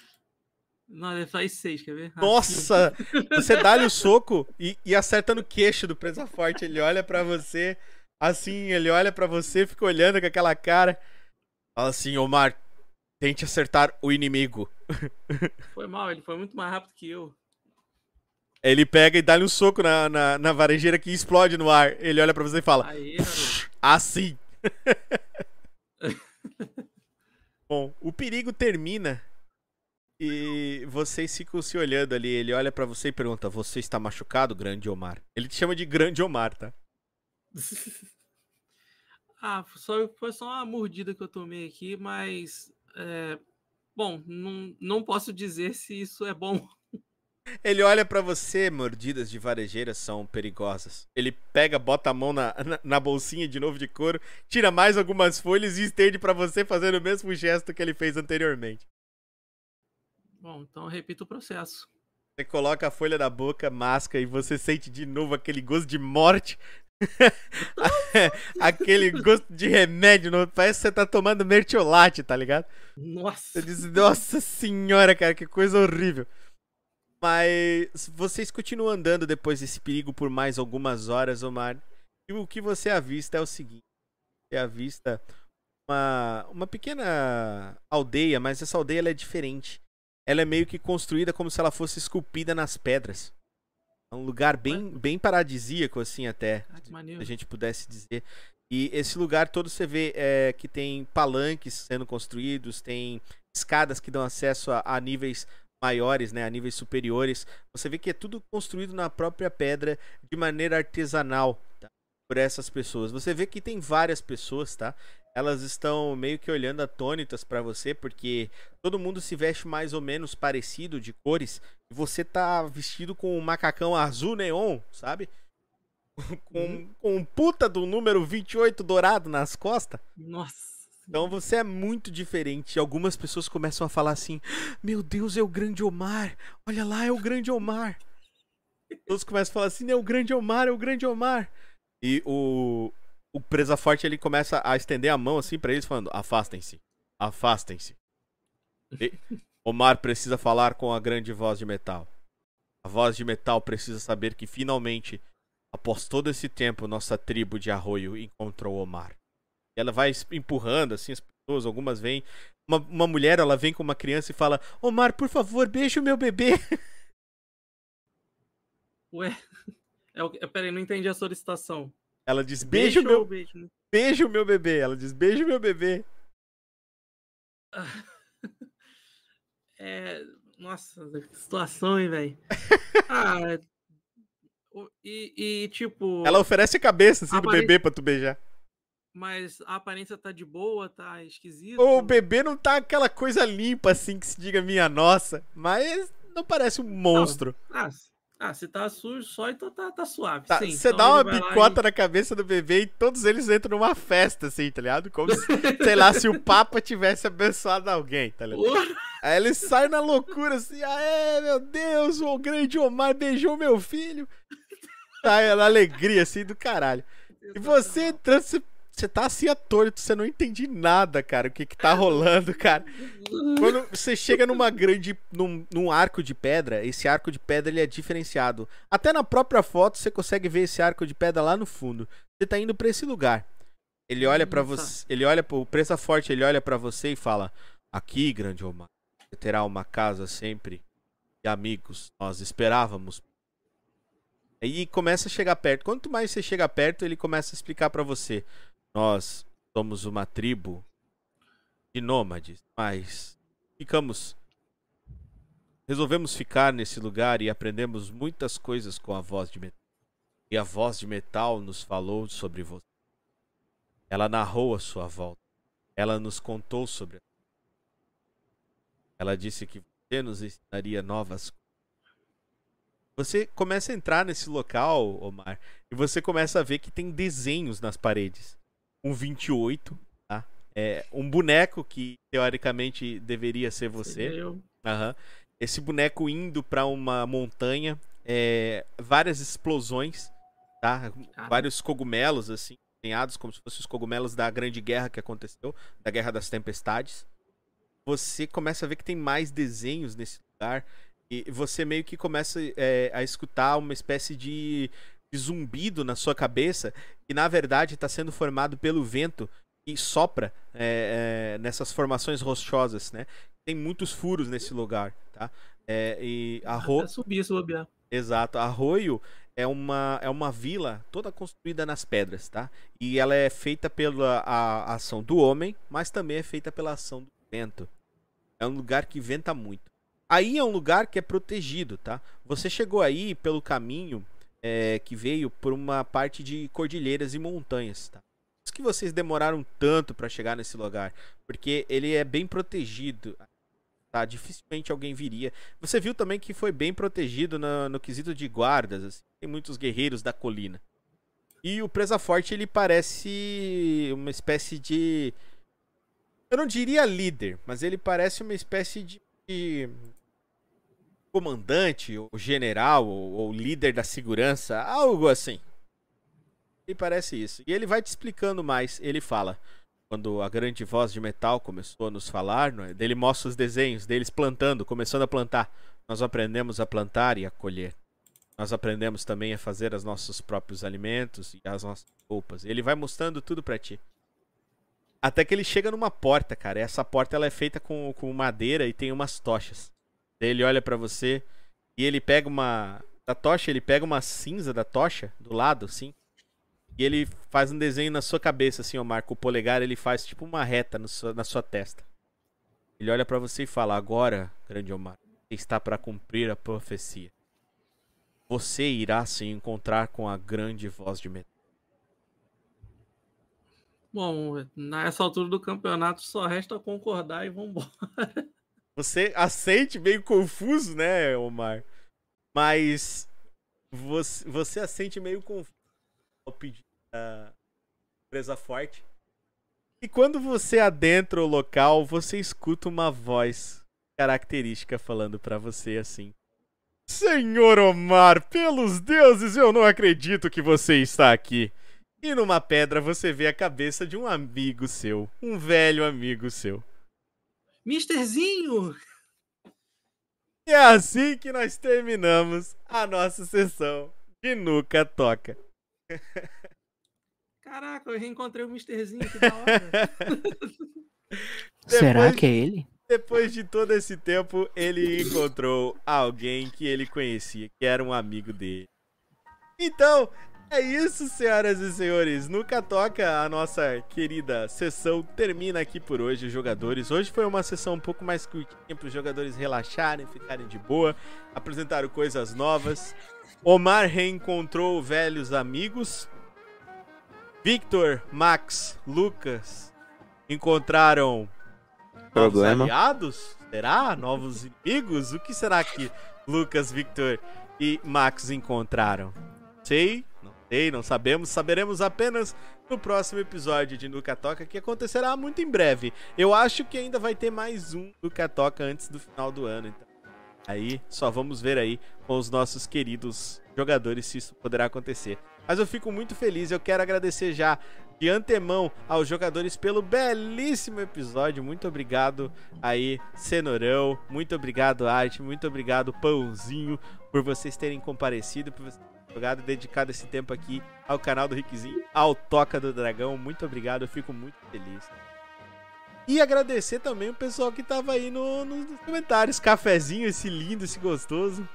Não, é só seis, quer ver? Nossa! Você dá-lhe o soco e, e acerta no queixo do presa forte. Ele olha pra você, assim, ele olha pra você, fica olhando com aquela cara. Fala assim, Omar, tente acertar o inimigo. Foi mal, ele foi muito mais rápido que eu. Ele pega e dá-lhe um soco na, na, na varejeira que explode no ar. Ele olha pra você e fala, assim. Bom, o perigo termina e vocês ficam se olhando ali. Ele olha pra você e pergunta: Você está machucado, grande Omar? Ele te chama de grande Omar, tá? ah, só, foi só uma mordida que eu tomei aqui, mas. é, bom, não, não posso dizer se isso é bom. Ele olha pra você, mordidas de varejeira são perigosas. Ele pega, bota a mão na, na, na bolsinha de novo de couro, tira mais algumas folhas e estende pra você, fazendo o mesmo gesto que ele fez anteriormente. Bom, então eu repito o processo. Você coloca a folha na boca, masca e você sente de novo aquele gosto de morte. aquele gosto de remédio. no- Parece que você tá tomando mertiolate, tá ligado? Você Nossa! diz, nossa senhora, cara, que coisa horrível. Mas vocês continuam andando depois desse perigo por mais algumas horas, Omar. E o que você avista é o seguinte: você avista uma, uma pequena aldeia, mas essa aldeia é diferente. Ela é meio que construída como se ela fosse esculpida nas pedras. É um lugar bem, bem paradisíaco, assim, até Ah, se a gente pudesse dizer. E esse lugar todo você vê é, que tem palanques sendo construídos, tem escadas que dão acesso a, a níveis maiores, né, a níveis superiores. Você vê que é tudo construído na própria pedra de maneira artesanal, tá? Por essas pessoas. Você vê que tem várias pessoas, tá? Elas estão meio que olhando atônitas pra você, porque todo mundo se veste mais ou menos parecido de cores. E você tá vestido com um macacão azul neon, sabe? com, com um puta do número 28 dourado nas costas. Nossa! Então você é muito diferente. Algumas pessoas começam a falar assim: Meu Deus, é o grande Omar. Olha lá, é o grande Omar. Todos começam a falar assim: É o grande Omar, é o grande Omar. E o, o Presa Forte ele começa a estender a mão assim pra eles, falando: Afastem-se, afastem-se. Omar precisa falar com a grande voz de metal. A voz de metal precisa saber que finalmente, após todo esse tempo, nossa tribo de arroio encontrou Omar. E ela vai empurrando assim as pessoas, algumas vêm. Uma, uma mulher, ela vem com uma criança e fala: Omar, por favor, beije o meu bebê. Ué? É o... é, Peraí, não entendi a solicitação. Ela diz: Beijo o meu, beijo? né? beijo o meu bebê. Ela diz: Beijo o meu bebê. É. Nossa, que situação, hein, velho? Ah. E, e, tipo. Ela oferece a cabeça assim do bebê pra tu beijar. Mas a aparência tá de boa, tá esquisito. O bebê não tá aquela coisa limpa assim que se diga minha nossa, mas não parece um monstro. Ah, ah, se tá sujo só, então tá, tá suave. Tá, sim. Você Então dá uma bicota na cabeça do bebê e todos eles entram numa festa, assim, tá ligado? Como se, sei lá, se o Papa tivesse abençoado alguém, tá e- ligado? Aí ele sai na loucura assim, aê, meu Deus, o grande Omar beijou meu filho. Sai na alegria, assim, do caralho. E você entrando, você, você tá assim atônito, você não entende nada, cara, o que que tá rolando, cara. Quando você chega numa grande. Num, num arco de pedra, esse arco de pedra ele é diferenciado. Até na própria foto você consegue ver esse arco de pedra lá no fundo. Você tá indo pra esse lugar. Ele olha pra Nossa. você. Ele olha pro Presa Forte, ele olha pra você e fala: Aqui, grande Omar, você terá uma casa sempre. E amigos, nós esperávamos. Aí começa a chegar perto. Quanto mais você chega perto, ele começa a explicar pra você. Nós somos uma tribo de nômades, mas ficamos. Resolvemos ficar nesse lugar e aprendemos muitas coisas com a voz de metal. E a voz de metal nos falou sobre você. Ela narrou a sua volta. Ela nos contou sobre. Ela disse que você nos ensinaria novas coisas. Você começa a entrar nesse local, Omar, e você começa a ver que tem desenhos nas paredes. Um 28, tá? É um boneco que teoricamente deveria ser você. Eu. Aham. Esse boneco indo pra uma montanha, é, várias explosões, tá? Ah. Vários cogumelos assim, desenhados como se fossem os cogumelos da Grande Guerra que aconteceu, da Guerra das Tempestades. Você começa a ver que tem mais desenhos nesse lugar e você meio que começa é, a escutar uma espécie de zumbido na sua cabeça que na verdade está sendo formado pelo vento e sopra é, é, nessas formações rochosas, né? Tem muitos furos nesse lugar, tá? É, e a ro... Até subir bobear. Exato. Arroio é uma, é uma vila toda construída nas pedras, tá? E ela é feita pela a, a ação do homem, mas também é feita pela ação do vento. É um lugar que venta muito. Aí é um lugar que é protegido, tá? Você chegou aí pelo caminho é, que veio por uma parte de cordilheiras e montanhas, tá? Por isso que vocês demoraram tanto para chegar nesse lugar, porque ele é bem protegido. Tá? Dificilmente alguém viria. Você viu também que foi bem protegido no, no quesito de guardas. assim. Tem muitos guerreiros da colina. E o Presa Forte ele parece uma espécie de. Eu não diria líder, mas ele parece uma espécie de. Comandante, ou general, ou, ou líder da segurança, algo assim. Ele parece isso. E ele vai te explicando mais. Ele fala quando a grande voz de metal começou a nos falar, não é? ele mostra os desenhos deles plantando, começando a plantar. Nós aprendemos a plantar e a colher. Nós aprendemos também a fazer os nossos próprios alimentos e as nossas roupas. Ele vai mostrando tudo pra ti. Até que ele chega numa porta, cara. Essa porta ela é feita com, com madeira e tem umas tochas. Daí ele olha pra você e ele pega uma da tocha, ele pega uma cinza da tocha do lado, assim. E ele faz um desenho na sua cabeça, assim, Omar. Com o polegar, ele faz tipo uma reta sua- na sua testa. Ele olha pra você e fala: Agora, grande Omar, está para cumprir a profecia. Você irá se encontrar com a grande voz de metal. Bom, nessa altura do campeonato só resta concordar e vambora. Você assente meio confuso, né, Omar? Mas você, você assente meio confuso ao pedir da presa forte. E quando você adentra o local, você escuta uma voz característica falando pra você assim: Senhor Omar, pelos deuses, eu não acredito que você está aqui. E numa pedra você vê a cabeça de um amigo seu, um velho amigo seu. Misterzinho! E é assim que nós terminamos a nossa sessão de Nuca Toca. Caraca, eu reencontrei o Misterzinho, que da hora. Será Depois- que é ele? Depois de todo esse tempo, ele encontrou alguém que ele conhecia, que era um amigo dele. Então, é isso, senhoras e senhores. Nuca Toca, a nossa querida sessão termina aqui por hoje, jogadores. Hoje foi uma sessão um pouco mais curtinha para os jogadores relaxarem, ficarem de boa, apresentaram coisas novas. Omar reencontrou velhos amigos. Victor, Max, Lucas encontraram novos Problema. aliados? Será? Novos inimigos? O que será que Lucas, Victor e Max encontraram? Sei, sei, não sabemos. Saberemos apenas no próximo episódio de Nuca Toca, que acontecerá muito em breve. Eu acho que ainda vai ter mais um Nuca Toca antes do final do ano. Então, aí só vamos ver aí com os nossos queridos jogadores se isso poderá acontecer. Mas eu fico muito feliz, eu quero agradecer já de antemão aos jogadores pelo belíssimo episódio. Muito obrigado aí, Cenourão. Muito obrigado, Arte. Muito obrigado, Pãozinho, por vocês terem comparecido, por vocês e dedicado esse tempo aqui ao canal do Rickzinho, ao Toca do Dragão. Muito obrigado, eu fico muito feliz. E agradecer também o pessoal que tava aí no- nos comentários. Cafezinho, esse lindo, esse gostoso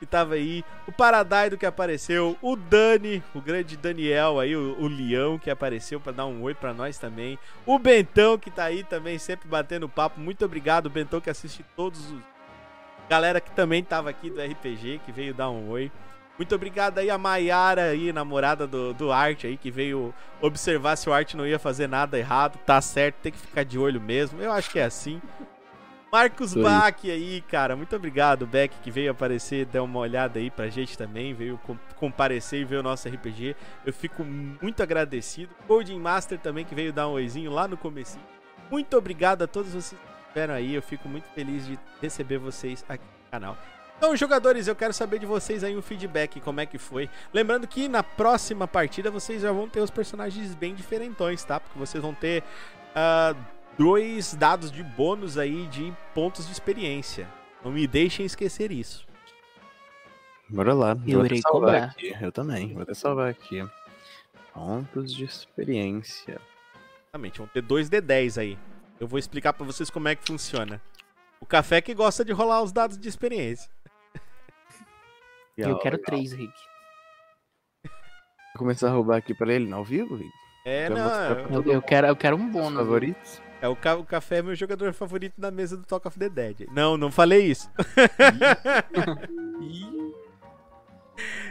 que tava aí, o Paradaido que apareceu, o Dani, o grande Daniel aí, o, o Leão que apareceu pra dar um oi pra nós também, o Bentão que tá aí também sempre batendo papo, muito obrigado, Bentão que assiste todos os galera que também tava aqui do RPG que veio dar um oi. Muito obrigado aí a Maiara aí, namorada do, do Arte aí, que veio observar se o Arte não ia fazer nada errado. Tá certo, tem que ficar de olho mesmo. Eu acho que é assim. Marcos. Bach aí, cara. Muito obrigado, Beck, que veio aparecer, dar uma olhada aí pra gente também, veio com- comparecer e ver o nosso RPG. Eu fico muito agradecido. Coding Master também, que veio dar um oizinho lá no começo. Muito obrigado a todos vocês que estiveram aí. Eu fico muito feliz de receber vocês aqui no canal. Então, jogadores, eu quero saber de vocês aí um feedback, como é que foi. Lembrando que na próxima partida vocês já vão ter os personagens bem diferentões, tá? Porque vocês vão ter ah, dois dados de bônus aí de pontos de experiência. Não me deixem esquecer isso. Bora lá. Eu vou irei até salvar cobrar. aqui. Eu também. Vou até salvar aqui. Pontos de experiência. Exatamente, vão ter dois D10 aí. Eu vou explicar pra vocês como é que funciona. O café que gosta de rolar os dados de experiência. Eu quero legal. três, Rick. Vou começar a roubar aqui pra ele no ao vivo, Rick? É, Quer não, é- Eu, eu quero, eu quero um bônus. favoritos? é o, ca- o café é meu jogador favorito na mesa do Talk of the Dead. Não, não falei isso.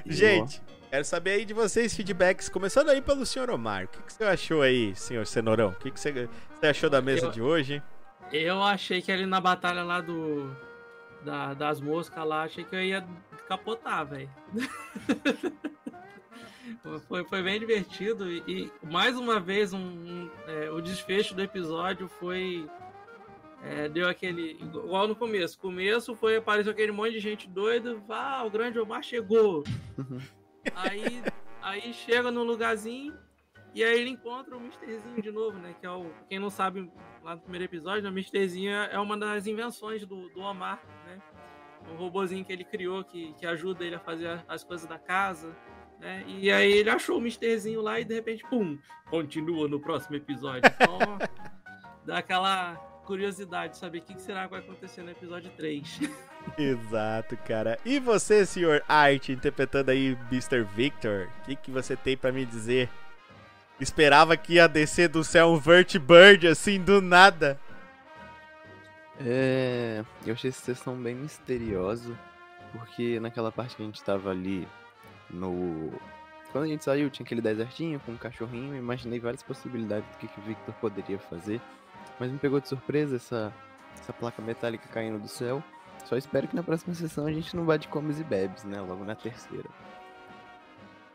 Gente, quero saber aí de vocês feedbacks, começando aí pelo senhor Omar. O que, que você achou aí, senhor Cenourão? O que, que você, você achou da mesa Eu- de hoje? Eu achei que ali na batalha lá do. Da- das moscas lá, achei que eu ia capotar, velho. foi, foi bem divertido e, e, mais uma vez um, um, é, o desfecho do episódio foi. é, deu aquele. Igual no começo. Começo foi apareceu aquele monte de gente doida. Ah, o grande Omar chegou. Aí, aí chega no lugarzinho e aí ele encontra o Misterzinho de novo, né? Que é o. Quem não sabe, lá no primeiro episódio, né, o Misterzinho é uma das invenções do, do Omar? Um robozinho que ele criou que, que ajuda ele a fazer as coisas da casa. Né? E aí ele achou o Misterzinho lá e de repente, pum, continua no próximo episódio. Então, dá aquela curiosidade de saber o que, será que vai acontecer no episódio 3. Exato, cara. E você, senhor Art, interpretando aí Mr. Victor, o que, que você tem pra me dizer? Esperava que ia descer do céu um Vertibird assim do nada. É. Eu achei essa sessão bem misteriosa. Porque naquela parte que a gente tava ali no. Quando a gente saiu, tinha aquele desertinho com um cachorrinho. eu Imaginei várias possibilidades do que, que o Victor poderia fazer. Mas me pegou de surpresa essa, essa placa metálica caindo do céu. Só espero que na próxima sessão a gente não vá de comes e bebes, né? Logo na terceira.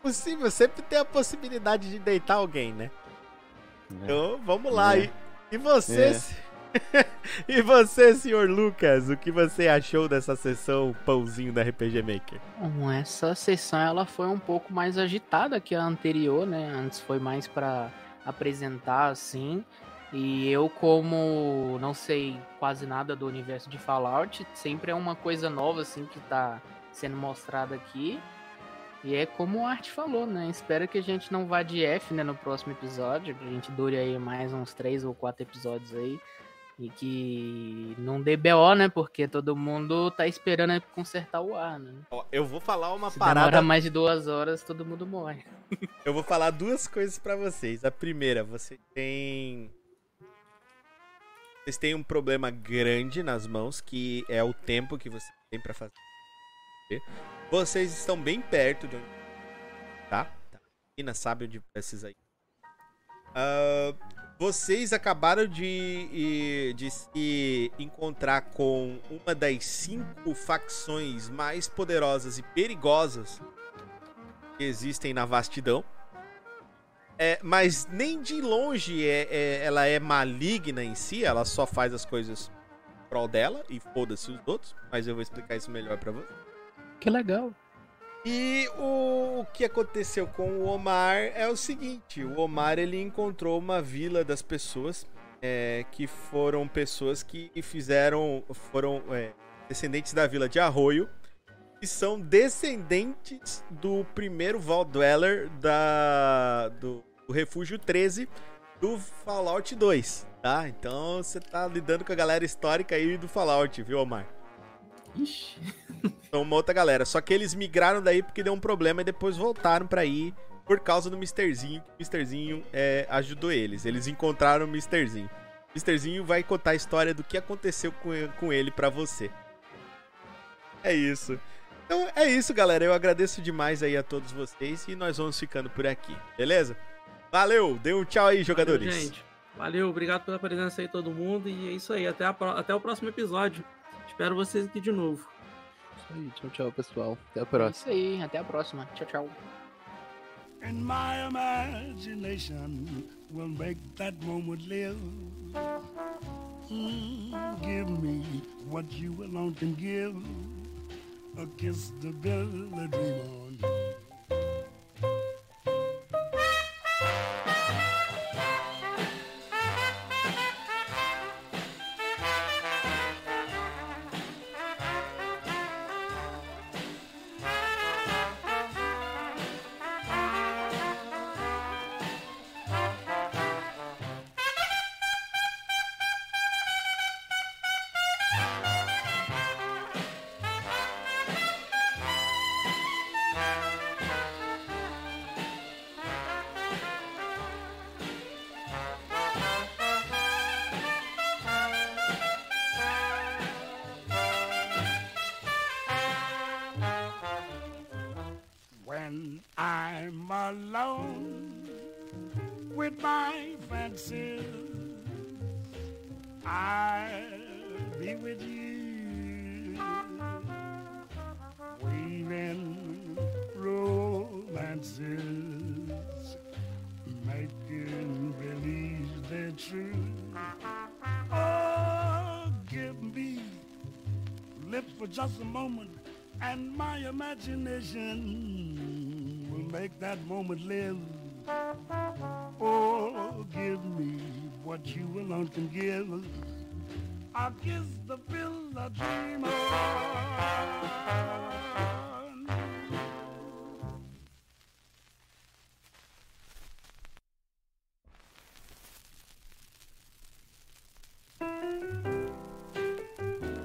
Possível, sempre tem a possibilidade de deitar alguém, né? né? Então, vamos lá. É. E, e você, É. e você, senhor Lucas, o que você achou dessa sessão pãozinho da RPG Maker? Bom, essa sessão ela foi um pouco mais agitada que a anterior, né? Antes foi mais pra apresentar assim. E eu, como não sei quase nada do universo de Fallout, sempre é uma coisa nova assim que tá sendo mostrada aqui. E é como o Art falou, né? Espero que a gente não vá de F, né, no próximo episódio, que a gente dure aí mais uns três ou quatro episódios aí. E que não dê BO, né? Porque todo mundo tá esperando consertar o ar, né? Ó, eu vou falar uma Se parada. demora mais de duas horas, todo mundo morre. Eu vou falar duas coisas pra vocês. A primeira, você tem. Vocês têm um problema grande nas mãos, que é o tempo que você tem pra fazer. Vocês estão bem perto de onde. Tá? tá. A menina sabe onde precisa ir. Ah, vocês acabaram de, de se encontrar com uma das cinco facções mais poderosas e perigosas que existem na vastidão. É, mas nem de longe é, é- ela é maligna em si, ela só faz as coisas em prol dela e foda-se os outros. Mas eu vou explicar isso melhor pra você. Que legal. E o, o que aconteceu com o Omar é o seguinte: o Omar ele encontrou uma vila das pessoas é, que foram pessoas que fizeram foram é, descendentes da vila de Arroio que são descendentes do primeiro Val Dweller da do, do Refúgio 13 do Fallout 2, tá? Então você tá lidando com a galera histórica aí do Fallout, viu, Omar? Ixi. São uma outra galera. Só que eles migraram daí porque deu um problema e depois voltaram pra ir por causa do Misterzinho. O Misterzinho é, ajudou eles. Eles encontraram o Misterzinho. O Misterzinho vai contar a história do que aconteceu com, ele pra você. É isso. Então é isso, galera. Eu agradeço demais aí a todos vocês e nós vamos ficando por aqui, beleza? Valeu, dê um tchau aí, jogadores. Valeu, gente. Valeu, obrigado pela presença aí todo mundo. E é isso aí, até, a, até o próximo episódio. Espero vocês aqui de novo. Isso aí, tchau, tchau, pessoal. Até a É próxima. isso aí, até a próxima. Tchau, tchau. And my imagination will make that moment live. Mm, give me what you alone can give. A kiss to build a dream on. My I'll be with you, weaving romances, making believe they're true. Oh, give me lips for just a moment, and my imagination will make that moment live. Oh, give me what you alone can give. I'll kiss the bill I dream of.